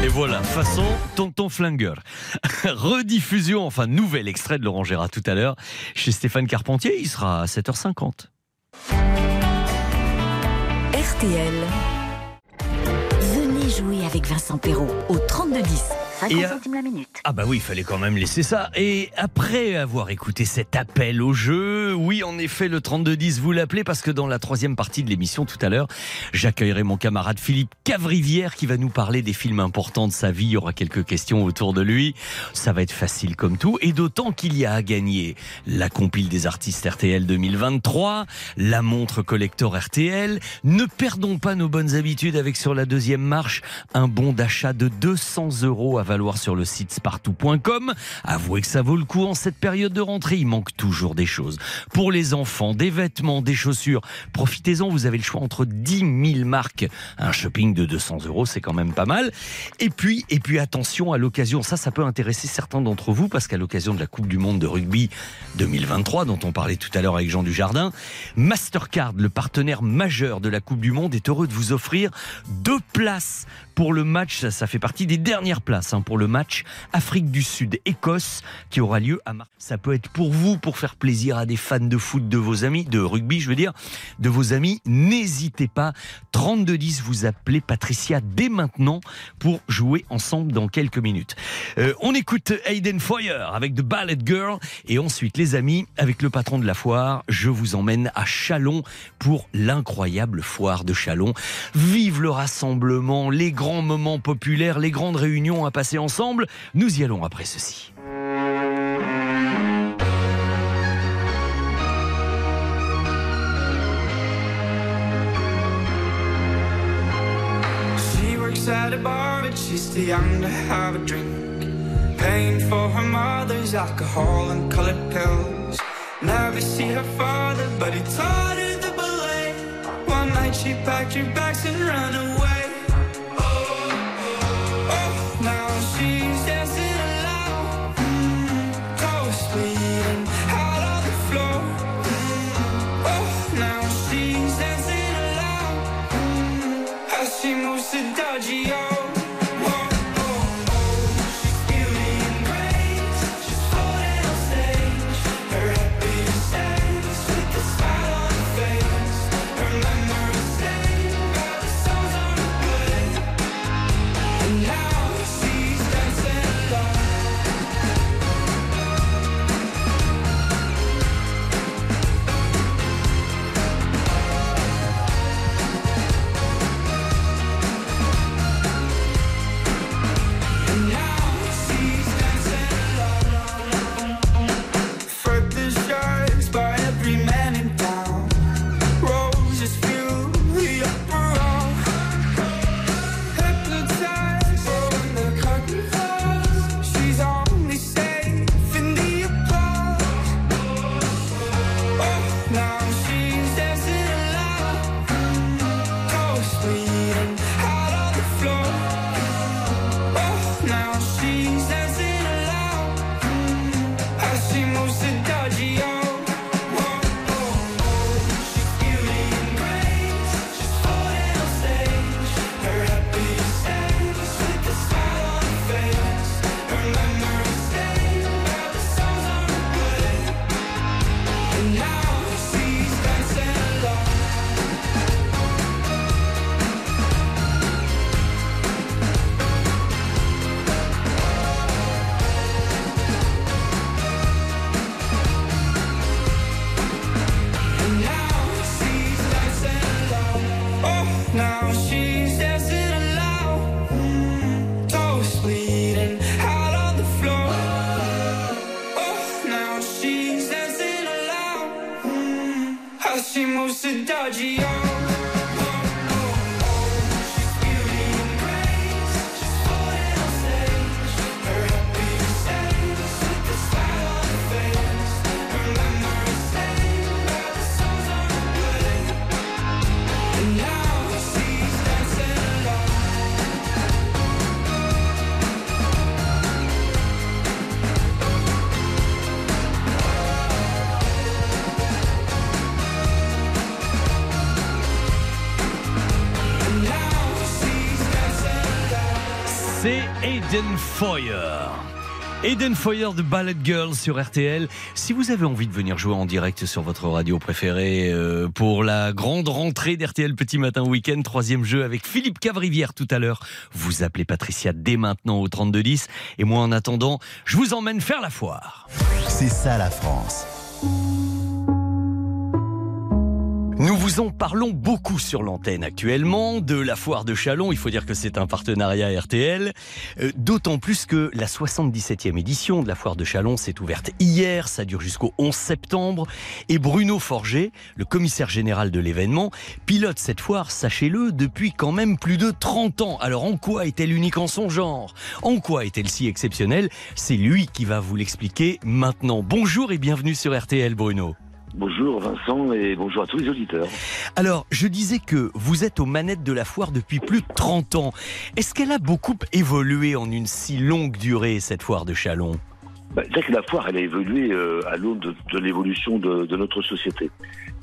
Et voilà, façon tonton flingueur. Rediffusion, enfin nouvel extrait de Laurent Gérard tout à l'heure chez Stéphane Carpentier. Il sera à 7h50. RTL. Venez jouer avec Vincent Perrault au 3210. 50 Et, centimes la minute. Ah bah oui, il fallait quand même laisser ça. Et après avoir écouté cet appel au jeu, oui, en effet, le 3210, vous l'appelez parce que dans la troisième partie de l'émission tout à l'heure, j'accueillerai mon camarade Philippe Cavrivière qui va nous parler des films importants de sa vie. Il y aura quelques questions autour de lui. Ça va être facile comme tout. Et d'autant qu'il y a à gagner la compile des artistes RTL 2023, la montre collector RTL. Ne perdons pas nos bonnes habitudes avec sur la deuxième marche un bon d'achat de 200 euros à valoir sur le site spartou.com. Avouez que ça vaut le coup en cette période de rentrée. Il manque toujours des choses. Pour les enfants, des vêtements, des chaussures. Profitez-en, vous avez le choix entre 10 000 marques. Un shopping de 200 euros, c'est quand même pas mal. Et puis, et puis attention à l'occasion, ça, ça peut intéresser certains d'entre vous parce qu'à l'occasion de la Coupe du Monde de rugby 2023, dont on parlait tout à l'heure avec Jean Dujardin, Mastercard, le partenaire majeur de la Coupe du Monde, est heureux de vous offrir deux places pour le match. Ça, fait partie des dernières places hein, pour le match Afrique du Sud-Écosse qui aura lieu à Mar. Ça peut être pour vous, pour faire plaisir à des fans de foot de vos amis, de rugby, je veux dire, de vos amis. N'hésitez pas. 3210, vous appelez Patricia dès maintenant pour jouer ensemble dans quelques minutes. Euh, on écoute Hayden Foyer avec The Ballet Girl et ensuite les amis avec le patron de la foire. Je vous emmène à Chalon pour l'incroyable foire de Chalon. Vive le rassemblement, les grands moments populaires, les grandes réunions à passer ensemble. Nous y allons après ceci. She works at a bar, but she's too young to have a drink. Paying for her mother's alcohol and colored pills. Never see her father, but he taught her the ballet. One night she packed her bags and ran away. Oh, Aiden Foyer. Aiden Foyer de Ballet Girl sur RTL. Si vous avez envie de venir jouer en direct sur votre radio préférée euh, pour la grande rentrée d'RTL Petit Matin Week-end, troisième jeu avec Philippe Cavrivière tout à l'heure, vous appelez Patricia dès maintenant au 3210. Et moi en attendant, je vous emmène faire la foire. C'est ça la France. Nous vous en parlons beaucoup sur l'antenne actuellement, de la foire de Chalon, il faut dire que c'est un partenariat RTL, euh, d'autant plus que la 77e édition de la foire de Chalon s'est ouverte hier, ça dure jusqu'au 11 septembre, et Bruno Forger, le commissaire général de l'événement, pilote cette foire, sachez-le, depuis quand même plus de 30 ans. Alors en quoi est-elle unique en son genre? En quoi est-elle si exceptionnelle? C'est lui qui va vous l'expliquer maintenant. Bonjour et bienvenue sur RTL Bruno. Bonjour Vincent et bonjour à tous les auditeurs. Alors, je disais que vous êtes aux manettes de la foire depuis plus de 30 ans. Est-ce qu'elle a beaucoup évolué en une si longue durée, cette foire de Chalon? Bah, c'est vrai que la foire, elle a évolué euh, à l'aune de, de l'évolution de, de notre société.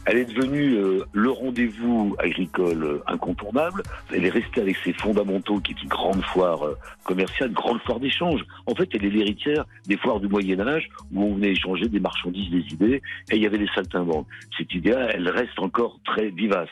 Elle est devenue euh, le rendez-vous agricole euh, incontournable. Elle est restée avec ses fondamentaux, qui est une grande foire euh, commerciale, grande foire d'échange. En fait, elle est l'héritière des foires du Moyen Âge, où on venait échanger des marchandises, des idées, et il y avait les saltimbanques. Cette idée-là, elle reste encore très vivace.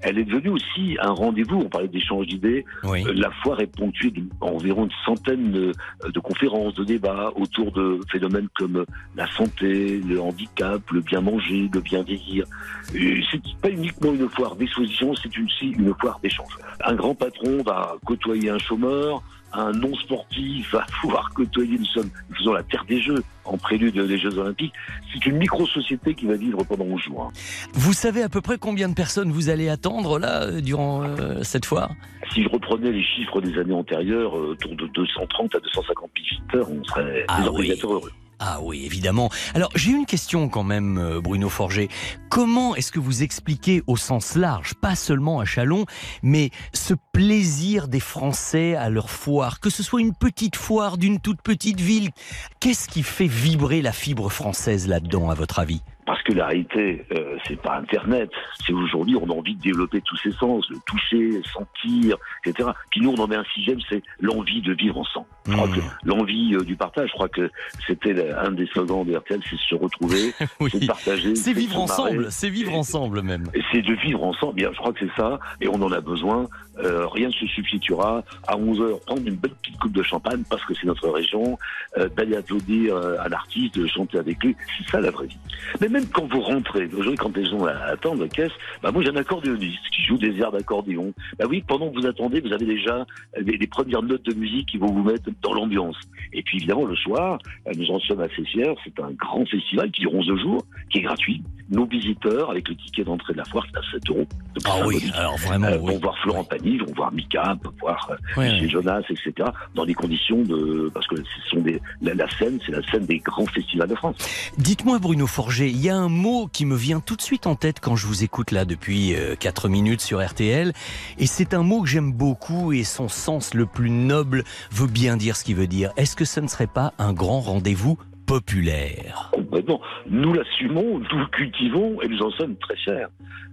Elle est devenue aussi un rendez-vous. On parlait d'échange d'idées. Euh, La foire est ponctuée d'environ une centaine de, de conférences, de débats autour de phénomènes comme la santé, le handicap, le bien manger, le bien vieillir. C'est pas uniquement une foire d'exposition, c'est aussi une foire d'échange. Un grand patron va côtoyer un chômeur, un non sportif va pouvoir côtoyer, nous sommes, nous faisons la terre des jeux en prélude des Jeux Olympiques. C'est une micro-société qui va vivre pendant 11 jours. hein. Vous savez à peu près combien de personnes vous allez attendre là euh, durant euh, cette foire? Si je reprenais les chiffres des années antérieures, euh, autour de 230 à 250 visiteurs, on serait Ah des oui. organisateurs heureux. Ah oui, évidemment. Alors, j'ai une question quand même, euh, Bruno Forger. Comment est-ce que vous expliquez au sens large, pas seulement à Chalon, mais ce plaisir des Français à leur foire, que ce soit une petite foire d'une toute petite ville? Qu'est-ce qui fait vibrer la fibre française là-dedans, à votre avis? Parce que la réalité, euh, c'est pas Internet. C'est aujourd'hui, on a envie de développer tous ces sens, le toucher, sentir, etc. Puis nous, on en met un sixième, c'est l'envie de vivre ensemble. Que l'envie euh, du partage, je crois que c'était un des slogans de RTL, c'est se retrouver, c'est de partager. C'est vivre ensemble, c'est vivre ensemble même. C'est de vivre ensemble. Bien, je crois que c'est ça, et on en a besoin. Euh, rien ne se substituera à 11 heures prendre une belle petite coupe de champagne parce que c'est notre région, euh, d'aller applaudir euh, un artiste, de chanter avec lui. C'est ça la vraie vie. Mais même quand vous rentrez, aujourd'hui quand les gens attendent la caisse, bah moi j'ai un accordéoniste qui joue des airs d'accordéon. Bah oui, pendant que vous attendez, vous avez déjà euh, les, les premières notes de musique qui vont vous mettre dans l'ambiance. Et puis évidemment le soir, euh, nous en sommes assez fiers. C'est un grand festival qui dure 11 jours, qui est gratuit. Nos visiteurs, avec le ticket d'entrée de la foire, c'est à 7 euros. Ah oui, alors vraiment, Euh, oui. vont voir Florent Pagny, vont voir Mika, vont voir euh, Michel ouais. Jonas, etc. Dans des conditions de, parce que ce sont des, la, la scène, c'est la scène des grands festivals de France. Dites-moi Bruno Forger, il y a un mot qui me vient tout de suite en tête quand je vous écoute là depuis 4 minutes sur RTL, et c'est un mot que j'aime beaucoup et son sens le plus noble veut bien dire ce qu'il veut dire. Est-ce que ce ne serait pas un grand rendez-vous populaire Complètement. Nous l'assumons, nous le cultivons et nous en sommes très fiers.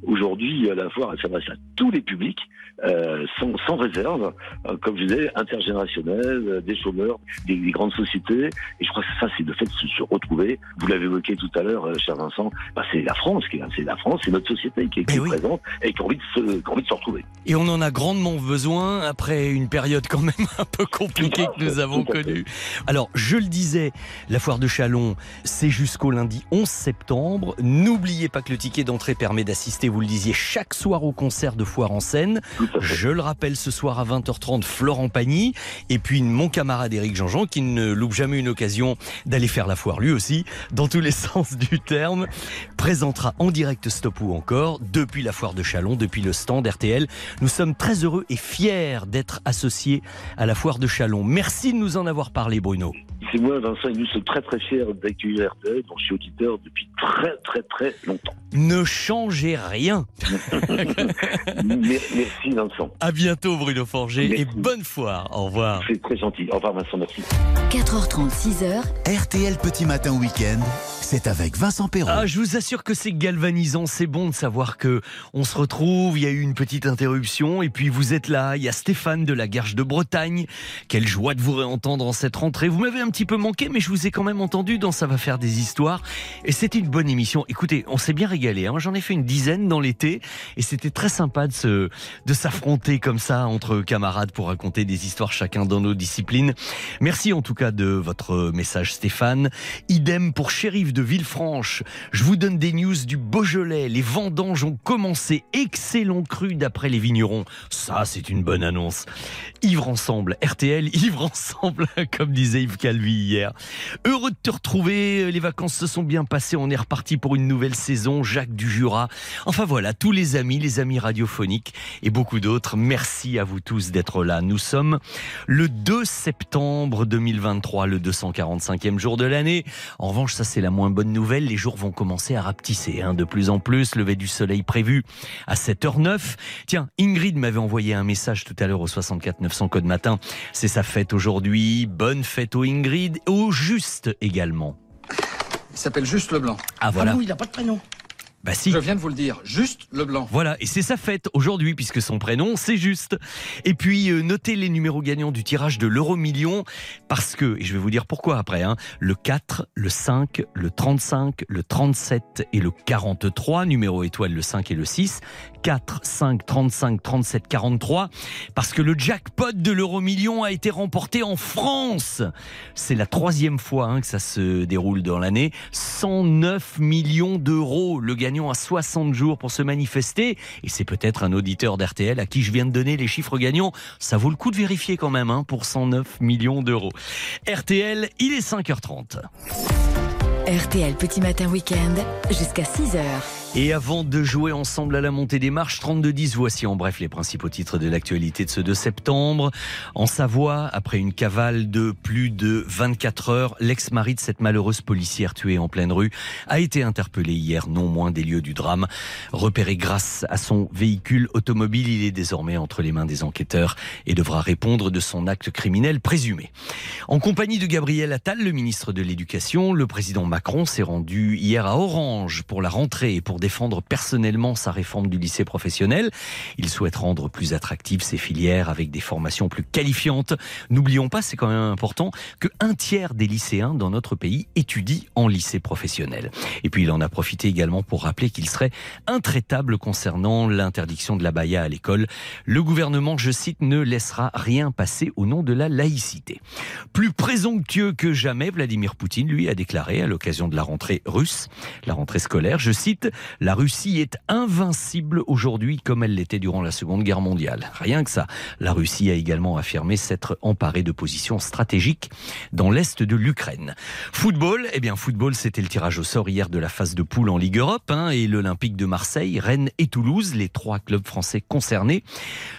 Aujourd'hui, la foire, s'adresse à tous les publics, euh, sans, sans réserve, euh, comme je disais, intergénérationnel, euh, des chômeurs, des, des grandes sociétés. Et je crois que ça, c'est le fait de se, se retrouver. Vous l'avez évoqué tout à l'heure, euh, cher Vincent. Bah, c'est la France, qui est- c'est la France, c'est notre société qui est, qui est présente et qui a envie de se, qui a envie de se retrouver. Et on en a grandement besoin après une période quand même un peu compliquée que nous avons connue. Alors, je le disais, la foire de Chalon, c'est jusqu'au lundi 11 septembre. N'oubliez pas que le ticket d'entrée permet d'assister, vous le disiez, chaque soir au concert de Foire en scène. Je le rappelle ce soir à 20h30, Florent Pagny. Et puis mon camarade Éric Jean-Jean qui ne loupe jamais une occasion d'aller faire la foire lui aussi, dans tous les sens du terme, présentera en direct Stop ou encore depuis la foire de Chalon, depuis le stand RTL. Nous sommes très heureux et fiers d'être associés à la foire de Chalon. Merci de nous en avoir parlé Bruno. C'est moi, Vincent, et nous sommes très très fiers d'accueillir RTL, dont je suis auditeur depuis très très très longtemps. Ne changez rien. Mer- Merci Vincent. À bientôt Bruno Forger et bonne foire. Au revoir. C'est très gentil. Au revoir Vincent, merci. 4h30, 6h, RTL Petit Matin Week-end, c'est avec Vincent Perrault. Ah, je vous assure que c'est galvanisant, c'est bon de savoir que on se retrouve, il y a eu une petite interruption et puis vous êtes là, il y a Stéphane de la Garge de Bretagne. Quelle joie de vous réentendre en cette rentrée. Vous m'avez un petit peu manqué mais je vous ai quand même entendu dans ça va faire des histoires et c'était une bonne émission. Écoutez, on s'est bien régalé hein. J'en ai fait une dizaine dans l'été et c'était très sympa de se de s'affronter comme ça entre camarades pour raconter des histoires chacun dans nos disciplines. Merci en tout cas de votre message Stéphane. Idem pour Shérif de Villefranche. Je vous donne des news du Beaujolais. Les vendanges ont commencé. Excellent cru d'après les vignerons. Ça, c'est une bonne annonce. Ivre ensemble. RTL, ivre ensemble, comme disait Yves Calvi hier. Heureux de te retrouver. Les vacances se sont bien passées. On est reparti pour une nouvelle saison. Jacques du Jura. Enfin voilà, tous les amis, les amis radiophoniques et beaucoup d'autres. Merci à vous tous d'être là. Nous sommes le 2 septembre 2023, le 245e jour de l'année. En revanche, ça c'est la moins bonne nouvelle. Les jours vont commencer à rapetisser hein, de plus en plus. Lever du soleil prévu à 7h09. Tiens, Ingrid m'avait envoyé un message tout à l'heure au 64 900 code matin. C'est sa fête aujourd'hui. Bonne fête au Ingrid, au Juste également. Il s'appelle Juste Leblanc. Ah voilà. non, il n'a pas de prénom. Bah si. Je viens de vous le dire, Juste Leblanc. Voilà, et c'est sa fête aujourd'hui puisque son prénom c'est juste. Et puis euh, notez les numéros gagnants du tirage de l'euro million parce que, et je vais vous dire pourquoi après, hein, le 4, le 5, le 35, le 37 et le 43, numéro étoile le 5 et le 6, 4, 5, 35, 37, 43, parce que le jackpot de l'euro million a été remporté en France. C'est la troisième fois hein, que ça se déroule dans l'année. 109 millions d'euros. Le gagnant a 60 jours pour se manifester. Et c'est peut-être un auditeur d'RTL à qui je viens de donner les chiffres gagnants. Ça vaut le coup de vérifier quand même hein, pour 109 millions d'euros. RTL, il est 5h30. RTL Petit Matin Week-end, jusqu'à 6h. Et avant de jouer ensemble à la montée des marches 32-10, voici en bref les principaux titres de l'actualité de ce 2 septembre. En Savoie, après une cavale de plus de 24 heures, l'ex-mari de cette malheureuse policière tuée en pleine rue a été interpellé hier, non moins des lieux du drame. Repéré grâce à son véhicule automobile, il est désormais entre les mains des enquêteurs et devra répondre de son acte criminel présumé. En compagnie de Gabriel Attal, le ministre de l'Éducation, le président Macron s'est rendu hier à Orange pour la rentrée et pour défendre personnellement sa réforme du lycée professionnel. Il souhaite rendre plus attractives ces filières avec des formations plus qualifiantes. N'oublions pas, c'est quand même important, que un tiers des lycéens dans notre pays étudient en lycée professionnel. Et puis il en a profité également pour rappeler qu'il serait intraitable concernant l'interdiction de la baya à l'école. Le gouvernement, je cite, ne laissera rien passer au nom de la laïcité. Plus présomptueux que jamais, Vladimir Poutine, lui, a déclaré à l'occasion de la rentrée russe, la rentrée scolaire, je cite, la Russie est invincible aujourd'hui comme elle l'était durant la Seconde Guerre mondiale. Rien que ça. La Russie a également affirmé s'être emparée de positions stratégiques dans l'est de l'Ukraine. Football, eh bien football, c'était le tirage au sort hier de la phase de poule en Ligue Europe hein, et l'Olympique de Marseille, Rennes et Toulouse, les trois clubs français concernés,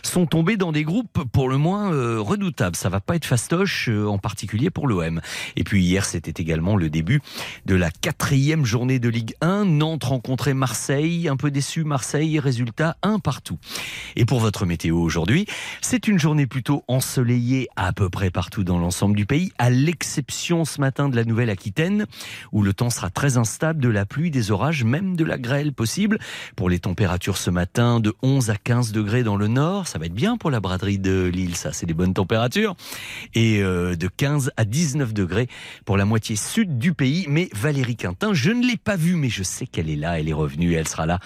sont tombés dans des groupes pour le moins euh, redoutables. Ça va pas être fastoche, euh, en particulier pour l'OM. Et puis hier, c'était également le début de la quatrième journée de Ligue 1. Nantes rencontrait Marseille, un peu déçu Marseille, résultat un partout. Et pour votre météo aujourd'hui, c'est une journée plutôt ensoleillée à peu près partout dans l'ensemble du pays, à l'exception ce matin de la Nouvelle-Aquitaine, où le temps sera très instable, de la pluie, des orages, même de la grêle possible. Pour les températures ce matin, de 11 à 15 degrés dans le nord, ça va être bien pour la braderie de Lille, ça c'est des bonnes températures. Et euh, de 15 à 19 degrés pour la moitié sud du pays. Mais Valérie Quintin, je ne l'ai pas vue, mais je sais qu'elle est là, elle est revenue, elle sera là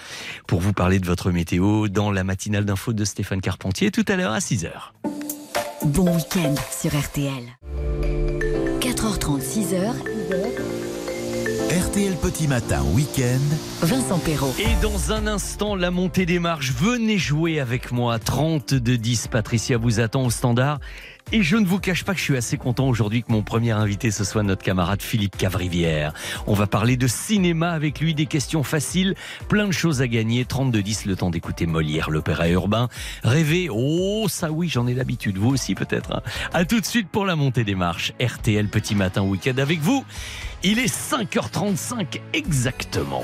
pour vous parler de votre météo dans la matinale d'info de Stéphane Carpentier tout à l'heure à 6h. Bon week-end sur RTL. 4h30, 6h, RTL Petit Matin Week-end. Vincent Perrault. Et dans un instant, la montée des marches. Venez jouer avec moi. 30 de 10. Patricia vous attend au standard. Et je ne vous cache pas que je suis assez content aujourd'hui que mon premier invité ce soit notre camarade Philippe Cavrivière. On va parler de cinéma avec lui, des questions faciles, plein de choses à gagner. 32 10, le temps d'écouter Molière, l'opéra urbain. Rêver, oh ça oui, j'en ai l'habitude. Vous aussi peut-être. hein. À tout de suite pour la montée des marches. RTL Petit Matin Week-end avec vous. Il est 5h35 exactement.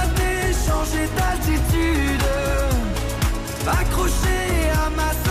changer d'altitude. Accroché à ma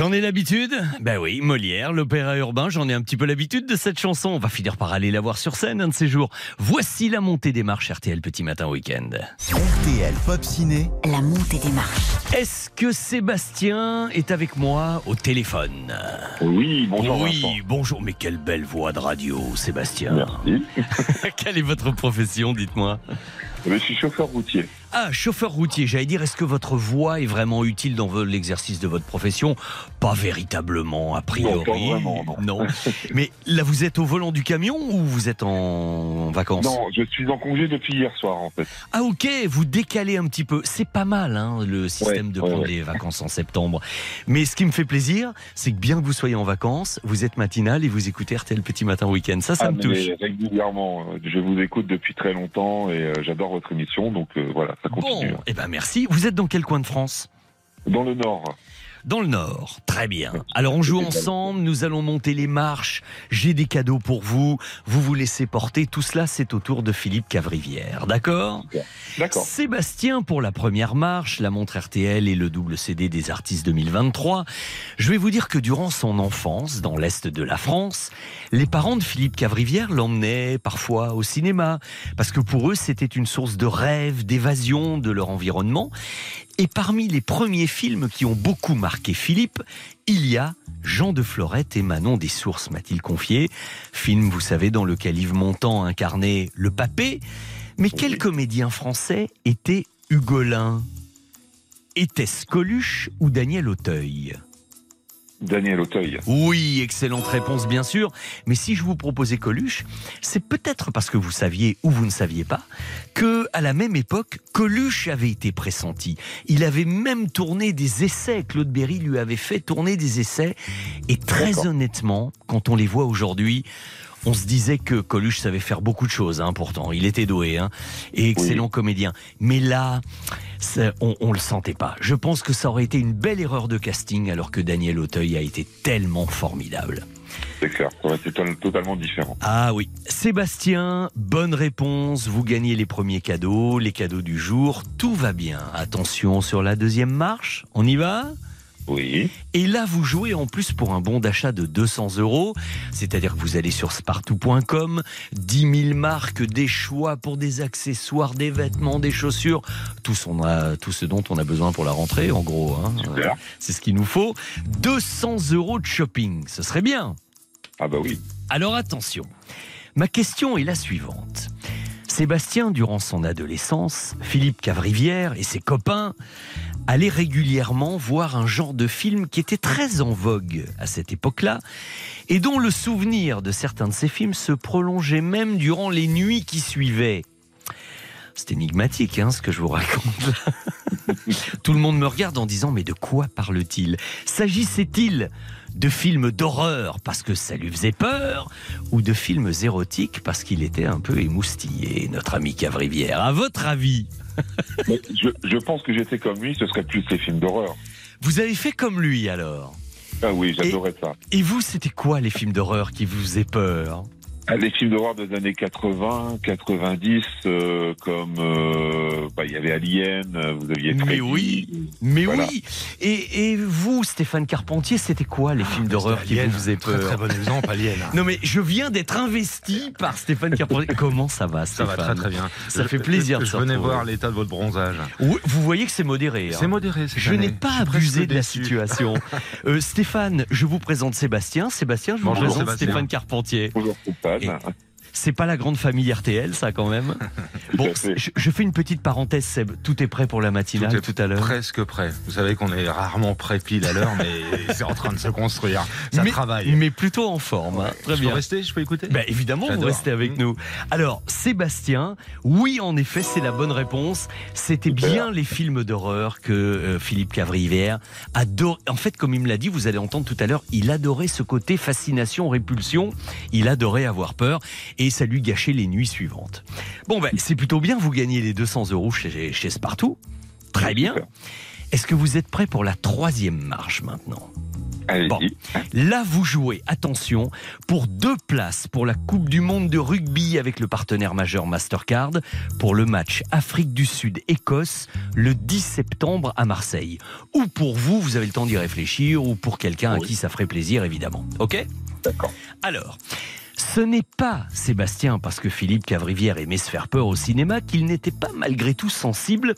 J'en ai l'habitude Ben oui, Molière, l'opéra urbain, j'en ai un petit peu l'habitude de cette chanson. On va finir par aller la voir sur scène un de ces jours. Voici la montée des marches RTL Petit Matin Week-end. RTL Pop Ciné. La montée des marches. Est-ce que Sébastien est avec moi au téléphone? Oui, bonjour. Oui, Vincent. bonjour. Mais quelle belle voix de radio, Sébastien. Quelle est votre profession, dites-moi? Je suis chauffeur routier. Ah, chauffeur routier, j'allais dire, est-ce que votre voix est vraiment utile dans l'exercice de votre profession? Pas véritablement, a priori. Non, pas vraiment, non. Mais là, vous êtes au volant du camion ou vous êtes en vacances? Non, je suis en congé depuis hier soir en fait. Ah ok, vous décalez un petit peu. C'est pas mal hein, le système Ouais, de ouais, prendre ouais. les vacances en septembre. Mais ce qui me fait plaisir, c'est que bien que vous soyez en vacances, vous êtes matinal et vous écoutez RTL Petit Matin Week-end. Ça, ça Ah, me touche. régulièrement. Je vous écoute depuis très longtemps et euh, j'adore votre émission, donc euh, voilà, ça continue. Bon, eh ben merci. Vous êtes dans quel coin de France? Dans le Nord. Dans le Nord, très bien. Alors on joue ensemble, nous allons monter les marches, j'ai des cadeaux pour vous, vous vous laissez porter, tout cela c'est au tour de Philippe Cavrivière, d'accord? D'accord. Sébastien pour la première marche, la montre RTL et le double CD des artistes 2023. Je vais vous dire que durant son enfance, dans l'Est de la France, les parents de Philippe Cavrivière l'emmenaient parfois au cinéma, parce que pour eux, c'était une source de rêve, d'évasion de leur environnement. Et parmi les premiers films qui ont beaucoup marqué Philippe, il y a Jean de Florette et Manon des Sources, m'a-t-il confié. Film, vous savez, dans lequel Yves Montand incarnait le papé. Mais quel comédien français était Hugolin? Était-ce Coluche ou Daniel Auteuil? Daniel Auteuil. Oui, excellente réponse bien sûr. Mais si je vous proposais Coluche, c'est peut-être parce que vous saviez ou vous ne saviez pas que à la même époque, Coluche avait été pressenti. Il avait même tourné des essais. Claude Berry lui avait fait tourner des essais. Et très honnêtement, quand on les voit aujourd'hui, on se disait que Coluche savait faire beaucoup de choses, hein, pourtant. Il était doué, hein, et excellent comédien. Mais là, ça, on, on le sentait pas. Je pense que ça aurait été une belle erreur de casting, alors que Daniel Auteuil a été tellement formidable. C'est clair, to- totalement différent. Ah oui. Sébastien, bonne réponse. Vous gagnez les premiers cadeaux, les cadeaux du jour. Tout va bien. Attention sur la deuxième marche. On y va? Oui. Et là, vous jouez en plus pour un bon d'achat de 200 euros. C'est-à-dire que vous allez sur spartou.com, 10 000 marques, des choix pour des accessoires, des vêtements, des chaussures, tout, ce tout dont on a besoin pour la rentrée, en gros. hein. Super. C'est ce qu'il nous faut. 200 euros de shopping, ce serait bien. Ah bah oui. Alors attention, ma question est la suivante. Sébastien, durant son adolescence, Philippe Cavrivière et ses copains allaient régulièrement voir un genre de film qui était très en vogue à cette époque-là et dont le souvenir de certains de ces films se prolongeait même durant les nuits qui suivaient. C'est énigmatique, hein, ce que je vous raconte. Tout le monde me regarde en disant mais de quoi parle-t-il? S'agissait-il de films d'horreur parce que ça lui faisait peur ou de films érotiques parce qu'il était un peu émoustillé, notre ami Cavrivière À votre avis je, je pense que j'étais comme lui, ce serait plus les films d'horreur. Vous avez fait comme lui alors Ah oui, j'adorais ça. Et vous, c'était quoi les films d'horreur qui vous faisaient peur? Les films d'horreur des années 80, 90, euh, comme euh, bah, il y avait Alien, euh, vous aviez Mais Freddy. oui, mais Voilà. oui. Et, et vous, Stéphane Carpentier, c'était quoi les films d'horreur qui Alien, vous faisaient peur très bon exemple, Alien. Non mais je viens d'être investi par Stéphane Carpentier. Comment ça va, Ça va Stéphane très très bien. Ça Je- fait plaisir de Je se venais retrouver. voir l'état de votre bronzage. Oui, vous voyez que c'est modéré. hein. C'est modéré cette Je n'ai pas Je abusé de la situation. Euh, Stéphane, je vous présente Sébastien. Sébastien, je vous Bonjour, présente Sébastien. Stéphane Carpentier. Bonjour Stéphane. Et C'est pas la grande famille RTL, ça quand même. Bon, je, je fais une petite parenthèse, Seb. Tout est prêt pour la matinale est tout, à l'heure. Presque prêt. Vous savez qu'on est rarement prêt pile à l'heure, mais c'est en train de se construire. Ça mais, travaille. mais plutôt en forme. hein. Très je bien. peux rester Je peux écouter Ben, évidemment, vous restez avec nous. Alors, Sébastien, oui, en effet, c'est la bonne réponse. C'était bien les films d'horreur que euh, Philippe Cavrivière adore. En fait, comme il me l'a dit, vous allez entendre tout à l'heure, il adorait ce côté fascination, répulsion. Il adorait avoir peur et ça lui gâchait les nuits suivantes. Bon, ben, c'est plutôt bien. Vous gagnez les 200 euros chez, chez Spartoo. Très bien. Est-ce que vous êtes prêt pour la troisième marche maintenant? Bon, là vous jouez, attention, pour deux places pour la Coupe du Monde de rugby avec le partenaire majeur Mastercard pour le match Afrique du Sud-Écosse le 10 septembre à Marseille. Ou pour vous, vous avez le temps d'y réfléchir, ou pour quelqu'un à qui ça ferait plaisir évidemment. Ok? D'accord. Alors, ce n'est pas Sébastien parce que Philippe Cavrivière aimait se faire peur au cinéma qu'il n'était pas malgré tout sensible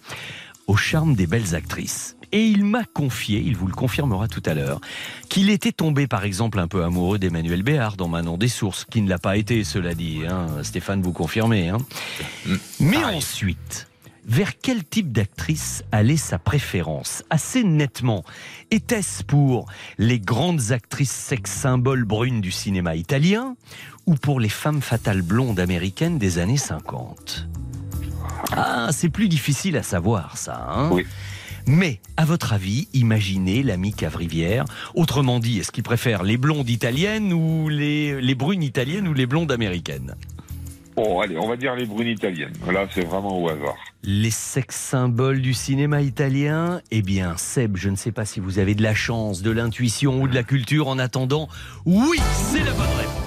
au charme des belles actrices. Et il m'a confié, il vous le confirmera tout à l'heure, qu'il était tombé par exemple un peu amoureux d'Emmanuel Béard dans Manon des Sources, qui ne l'a pas été, cela dit. hein. Stéphane, vous confirmez. hein. Mais ensuite, vers quel type d'actrice allait sa préférence? Assez nettement, était-ce pour les grandes actrices sex symboles brunes du cinéma italien ou pour les femmes fatales blondes américaines des années 50 Ah, c'est plus difficile à savoir ça. Hein? Mais, à votre avis, imaginez l'ami Cavrivière. Autrement dit, est-ce qu'il préfère les blondes italiennes ou les, les brunes italiennes ou les blondes américaines? Bon, allez, on va dire les brunes italiennes. Là, c'est vraiment au hasard. Les sex symboles du cinéma italien? Eh bien, Seb, je ne sais pas si vous avez de la chance, de l'intuition ou de la culture. En attendant, oui, c'est la bonne réponse.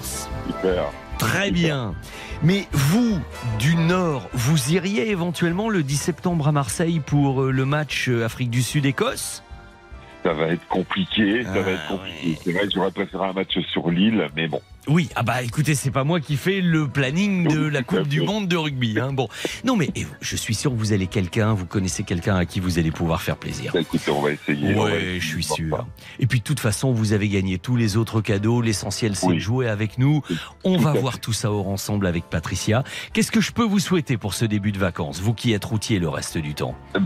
Super. Très bien. Mais vous, du Nord, vous iriez éventuellement le 10 septembre à Marseille pour euh, le match euh, Afrique du Sud-Écosse Ça va être compliqué, ça va être compliqué. C'est vrai que j'aurais préféré un match sur Lille, mais bon. Oui, ah bah écoutez, c'est pas moi qui fais le planning de la Coupe du Monde de rugby. Hein. Bon, non mais eh, je suis sûr que vous allez quelqu'un, vous connaissez quelqu'un à qui vous allez pouvoir faire plaisir. Bah, écoutez, on va essayer. Ouais, je suis sûr. Et puis de toute façon, vous avez gagné tous les autres cadeaux. L'essentiel, c'est de jouer avec nous. On va voir tout ça ensemble avec Patricia. Qu'est-ce que je peux vous souhaiter pour ce début de vacances, vous qui êtes routier le reste du temps? Eh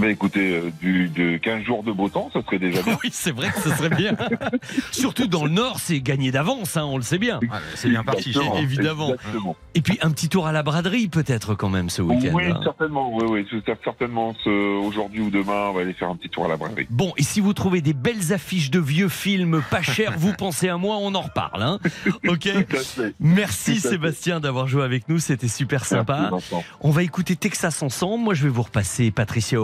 ben, écoutez, euh, du, de 15 jours de beau temps, ça serait déjà bien. Oui, c'est vrai que ce serait bien. Surtout dans le Nord, c'est gagné d'avance, hein, on le sait bien. c'est bien parti. Exactement, Évidemment. exactement. Et puis un petit tour à la braderie peut-être quand même ce week-end. Oui, hein. certainement. Oui, oui, certainement. ce- Aujourd'hui ou demain, on va aller faire un petit tour à la braderie. Bon, et si vous trouvez des belles affiches de vieux films pas chers, vous pensez à moi, on en reparle. Hein ok Merci. Sébastien d'avoir joué avec nous, c'était super sympa. Merci. On va écouter Texas ensemble. Moi, je vais vous repasser Patricia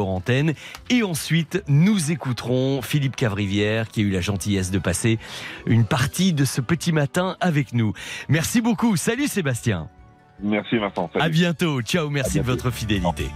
Et ensuite, nous écouterons Philippe Cavrivière qui a eu la gentillesse de passer une partie de ce petit matin avec nous. Merci beaucoup. Salut Sébastien. Merci Vincent. Salut. À bientôt. Ciao. Merci de votre fidélité.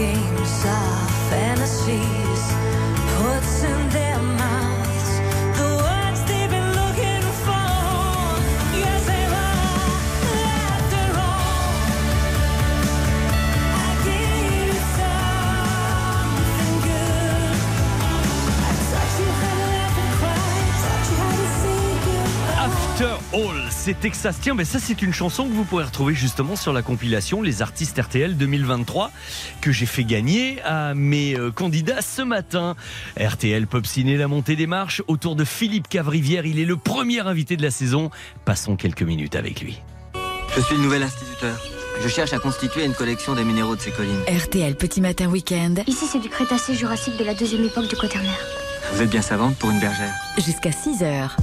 Games, our fantasies, All, c'est Texas. Tiens, mais ça, c'est une chanson que vous pourrez retrouver justement sur la compilation Les Artistes RTL 2023 que j'ai fait gagner à mes euh, candidats ce matin. RTL Pop Ciné, la montée des marches autour de Philippe Cavrivière. Il est le premier invité de la saison. Passons quelques minutes avec lui. Je suis le nouvel instituteur. Je cherche à constituer une collection des minéraux de ces collines. RTL Petit Matin Week-end. Ici, c'est du Crétacé jurassique de la deuxième époque du Quaternaire. Vous êtes bien savante pour une bergère. Jusqu'à 6 heures.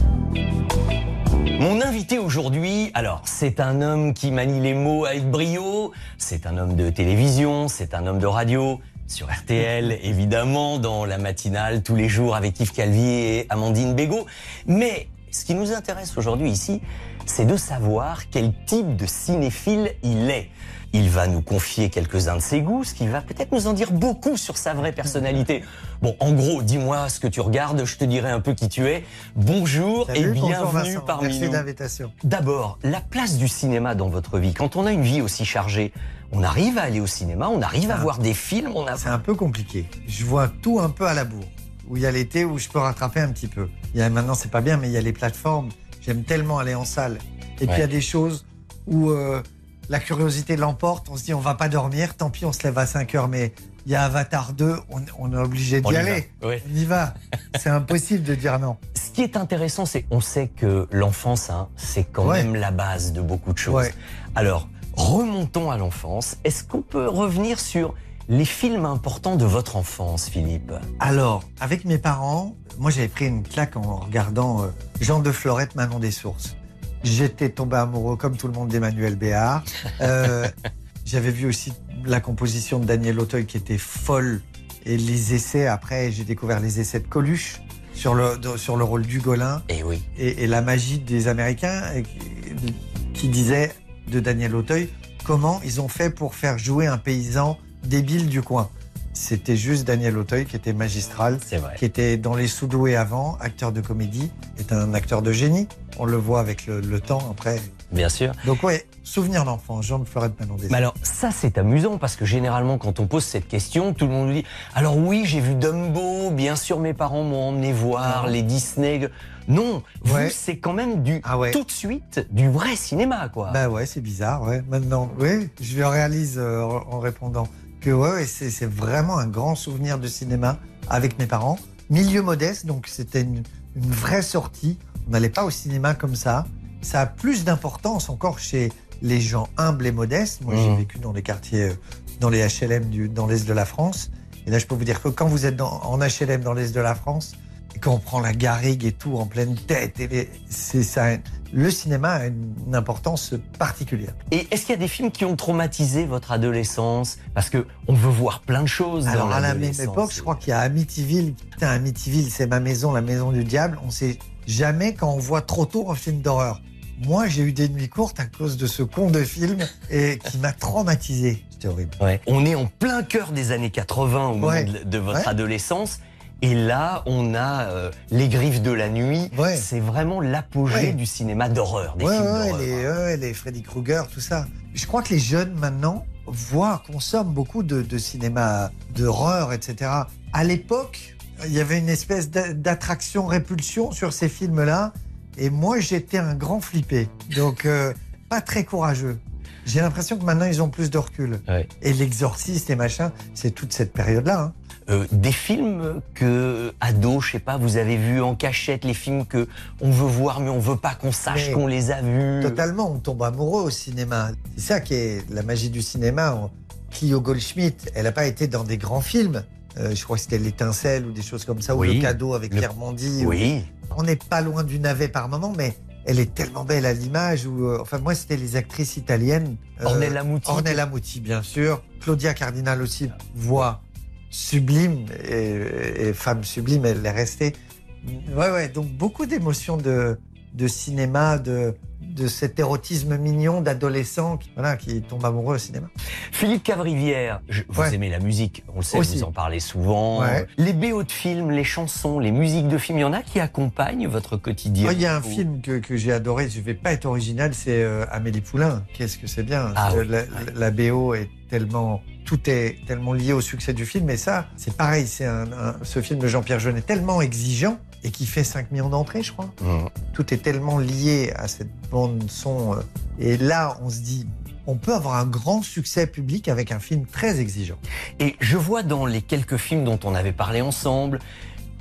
Mon invité aujourd'hui, alors c'est un homme qui manie les mots avec brio, c'est un homme de télévision, c'est un homme de radio, sur RTL évidemment, dans la matinale tous les jours avec Yves Calvi et Amandine Bégaud. Mais ce qui nous intéresse aujourd'hui ici, c'est de savoir quel type de cinéphile il est. Il va nous confier quelques-uns de ses goûts, ce qui va peut-être nous en dire beaucoup sur sa vraie personnalité. Bon, en gros, dis-moi ce que tu regardes, je te dirai un peu qui tu es. Bonjour et Salut, bienvenue parmi Merci nous. d'invitation. D'abord, la place du cinéma dans votre vie. Quand on a une vie aussi chargée, on arrive à aller au cinéma, on arrive à Ah. voir des films, on a... C'est un peu compliqué. Je vois tout un peu à la bourre. Où il y a l'été où je peux rattraper un petit peu. Il y a, maintenant, c'est pas bien, mais il y a les plateformes. J'aime tellement aller en salle. Et puis il y a des choses où euh, la curiosité l'emporte. On se dit, on va pas dormir. Tant pis, on se lève à 5 heures. Mais il y a Avatar 2, on, on est obligé d'y aller. va. On y va. C'est impossible de dire non. Ce qui est intéressant, c'est on sait que l'enfance, hein, c'est quand Ouais. même la base de beaucoup de choses. Ouais. Alors, remontons à l'enfance. Est-ce qu'on peut revenir sur les films importants de votre enfance, Philippe? Alors, avec mes parents, moi j'avais pris une claque en regardant euh, Jean de Florette, Manon des Sources. J'étais tombé amoureux, comme tout le monde, d'Emmanuel Béard. Euh, j'avais vu aussi la composition de Daniel Auteuil qui était folle. Et les essais, après, j'ai découvert les essais de Coluche sur le, de- sur le rôle d'Hugolin. Et oui. Et, et la magie des Américains qui, qui disait de Daniel Auteuil comment ils ont fait pour faire jouer un paysan débile du coin. C'était juste Daniel Auteuil qui était magistral, qui était dans les sous-doués avant, acteur de comédie, est un acteur de génie. On le voit avec le, le temps après. Bien sûr. Donc ouais, souvenir d'enfance, Jean de Florette Manon Mais alors, ça, c'est amusant parce que généralement, quand on pose cette question, tout le monde nous dit Alors, oui, j'ai vu Dumbo, bien sûr, mes parents m'ont emmené voir Ah. les Disney. Non, vous, Ouais. c'est quand même du tout de suite du vrai cinéma, quoi. Bah ouais, c'est bizarre, ouais. Maintenant, oui, je le réalise euh, en répondant que ouais, ouais, c'est vraiment un grand souvenir de cinéma avec mes parents. Milieu modeste, donc c'était une, une vraie sortie. On n'allait pas au cinéma comme ça. Ça a plus d'importance encore chez les gens humbles et modestes. Moi, j'ai Mhm. vécu dans les quartiers, euh, dans les HLM du, dans l'est de la France. Et là, je peux vous dire que quand vous êtes dans- en HLM dans l'est de la France, et quand on prend la garrigue et tout en pleine tête, et c'est ça. Le cinéma a une, importance particulière. Et est-ce qu'il y a des films qui ont traumatisé votre adolescence? Parce que on veut voir plein de choses. dans Alors à la même époque, je crois qu'il y a Amityville. Putain, Amityville, c'est ma maison, la maison du diable. On sait jamais quand on voit trop tôt un film d'horreur. Moi, j'ai eu des nuits courtes à cause de ce con de film et qui m'a traumatisé. C'était horrible. Ouais. On est en plein cœur des années 80 au moment Ouais. de, de votre Ouais. adolescence. Et là, on a euh, Les Griffes de la Nuit. C'est vraiment l'apogée Ouais. du cinéma d'horreur, des ouais, films ouais, d'horreur. les, les Freddy Krueger, tout ça. Je crois que les jeunes maintenant voient, consomment beaucoup de, de cinéma d'horreur, etc. À l'époque, il y avait une espèce d'a- d'attraction-répulsion sur ces films-là. Et moi, j'étais un grand flippé. Donc, euh, pas très courageux. J'ai l'impression que maintenant, ils ont plus de recul. Ouais. Et l'exorciste et machin, c'est toute cette période-là. hein. Euh, des films que, ado, je sais pas, vous avez vus en cachette, les films que on veut voir mais on veut pas qu'on sache qu'on les a vus. Totalement, on tombe amoureux au cinéma. C'est ça qui est la magie du cinéma. Clio Goldschmidt, elle n'a pas été dans des grands films. Euh, je crois que c'était L'étincelle ou des choses comme ça, Oui. ou Le cadeau avec Le- Mondy. Oui. On n'est pas loin du navet par moment, mais elle est tellement belle à l'image. Ou, euh, enfin, moi, c'était les actrices italiennes. Ornella Muti. Ornella Muti, bien sûr. Claudia Cardinal aussi, voix sublime et, et femme sublime, elle est restée. Ouais, ouais, donc beaucoup d'émotions de, de cinéma, de, de cet érotisme mignon d'adolescent qui, voilà, qui tombe amoureux au cinéma. Philippe Cavrivière, je- vous Ouais. aimez la musique, on le sait, Aussi. vous en parlez souvent. Ouais. Les BO de films, les chansons, les musiques de films, il y en a qui accompagnent votre quotidien. Oh, Il y a un film que, que j'ai adoré, je vais pas être original, c'est euh, Amélie Poulain. Qu'est-ce que c'est bien. Ah la BO est tellement, tout est tellement lié au succès du film. Et ça, c'est pareil, c'est un, un- ce film de Jean-Pierre Jeunet tellement exigeant et qui fait 5 millions d'entrées, je crois. Mmh. Tout est tellement lié à cette bande son. euh, et là, on se dit, on peut avoir un grand succès public avec un film très exigeant. Et je vois dans les quelques films dont on avait parlé ensemble,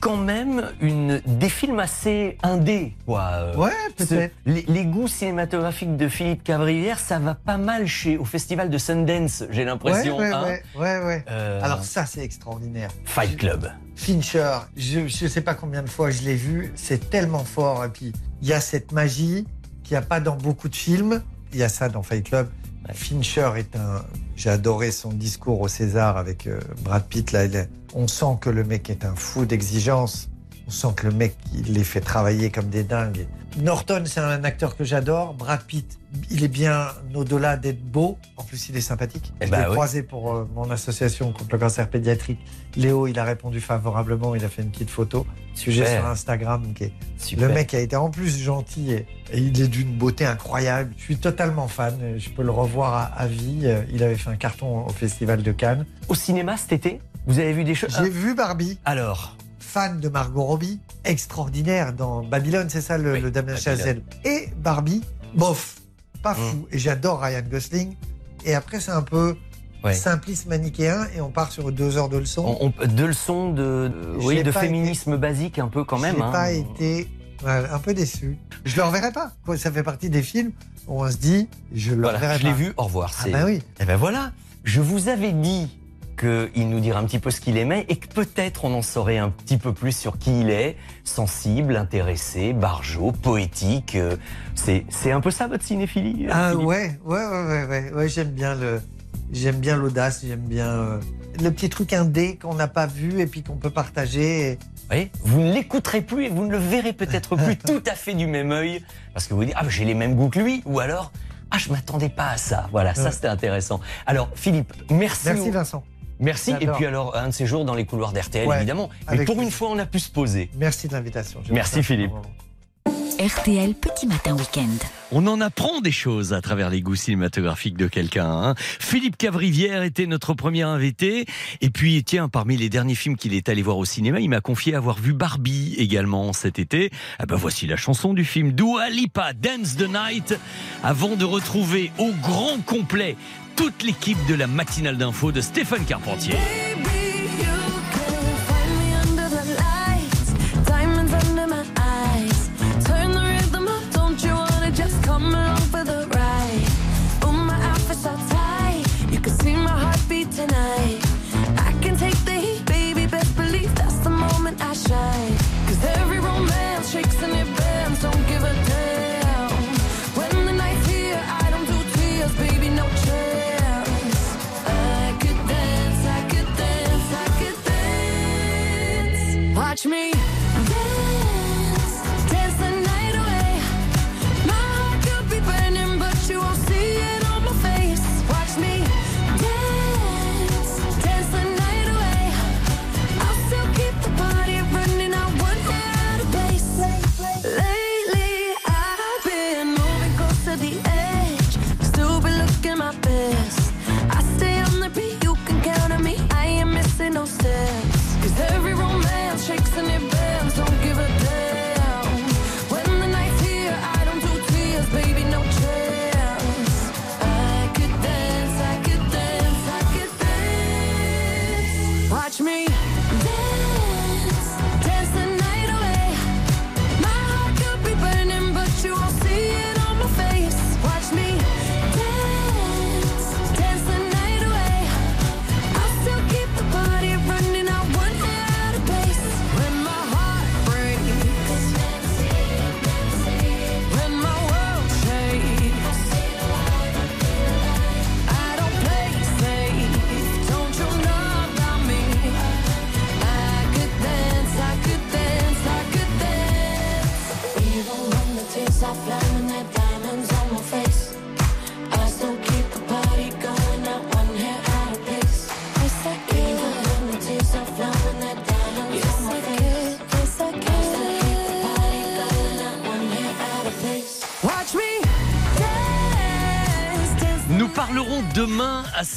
quand même une, des films assez indés. Quoi. Euh, Ouais, peut-être. Les, les goûts cinématographiques de Philippe Cavrivière, ça va pas mal chez, au festival de Sundance, j'ai l'impression. ouais, ouais, hein. ouais, ouais, ouais. Euh, Alors ça, c'est extraordinaire. Fight Club. Fincher, je ne sais pas combien de fois je l'ai vu, c'est tellement fort. Et puis, il y a cette magie qu'il n'y a pas dans beaucoup de films. Il y a ça dans Fight Club. Fincher est un. J'ai adoré son discours au César avec euh, Brad Pitt. Là, on sent que le mec est un fou d'exigence. On sent que le mec, il les fait travailler comme des dingues. Norton, c'est un acteur que j'adore. Brad Pitt, il est bien au-delà d'être beau. En plus, il est sympathique. Eh Je bah l'ai oui. croisé pour euh, mon association contre le cancer pédiatrique. Léo, il a répondu favorablement. Il a fait une petite photo. Sujet Super. sur Instagram. Qui est... Super. Le mec a été en plus gentil et, et il est d'une beauté incroyable. Je suis totalement fan. Je peux le revoir à, à vie. Euh, Il avait fait un carton au Festival de Cannes. Au cinéma cet été, vous avez vu des choses? J'ai vu Barbie. Alors Fan de Margot Robbie, extraordinaire dans Babylone, c'est ça le, le Damien. Chazelle. Et Barbie, bof, pas Mmh. fou. Et j'adore Ryan Gosling. Et après, c'est un peu Ouais. simpliste manichéen et on part sur deux heures de leçons. On- on- deux leçons de, de- oui, de féminisme basique un peu quand même. J'ai hein. pas été un peu déçu. Je le reverrai pas. Ça fait partie des films où on se dit, je le Voilà, reverrai je pas. l'ai vu, au revoir. Ah bah oui. Eh ben voilà, je vous avais dit qu'il nous dirait un petit peu ce qu'il aimait et que peut-être on en saurait un petit peu plus sur qui il est, sensible, intéressé, barjot, poétique. euh, C'est c'est un peu ça votre cinéphilie euh, Ah Philippe ouais, ouais, ouais, ouais, ouais, j'aime bien le, j'aime bien l'audace, j'aime bien euh, le petit truc indé qu'on n'a pas vu et puis qu'on peut partager. et- Oui, vous ne l'écouterez plus et vous ne le verrez peut-être plus tout à fait du même œil parce que vous dites ah j'ai les mêmes goûts que lui ou alors ah je m'attendais pas à ça. Voilà, ça c'était intéressant. Alors Philippe, merci. Merci Vincent. Merci et puis alors un de ces jours dans les couloirs d'RTL Ouais, évidemment. Mais pour une fois on a pu se poser. Merci de l'invitation. Je Merci. Philippe. RTL Petit Matin Week-end. On en apprend des choses à travers les goûts cinématographiques de quelqu'un. hein. Philippe Cavrivière était notre premier invité. Et puis, tiens, parmi les derniers films qu'il est allé voir au cinéma, il m'a confié avoir vu Barbie également cet été. Ah ben voici la chanson du film Dua Lipa, Dance the Night, avant de retrouver au grand complet toute l'équipe de la matinale d'info de Stéphane Carpentier.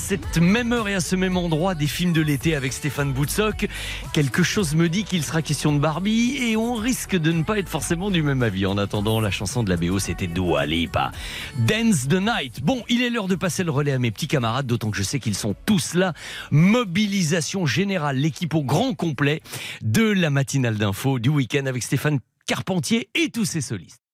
Cette même heure et à ce même endroit des films de l'été avec Stéphane Boutsock. Quelque chose me dit qu'il sera question de Barbie et on risque de ne pas être forcément du même avis. En attendant, la chanson de la BO, c'était Dua Lipa. Dance the Night. Bon, il est l'heure de passer le relais à mes petits camarades, d'autant que je sais qu'ils sont tous là. Mobilisation générale, l'équipe au grand complet de la matinale d'info du week-end avec Stéphane Carpentier et tous ses solistes.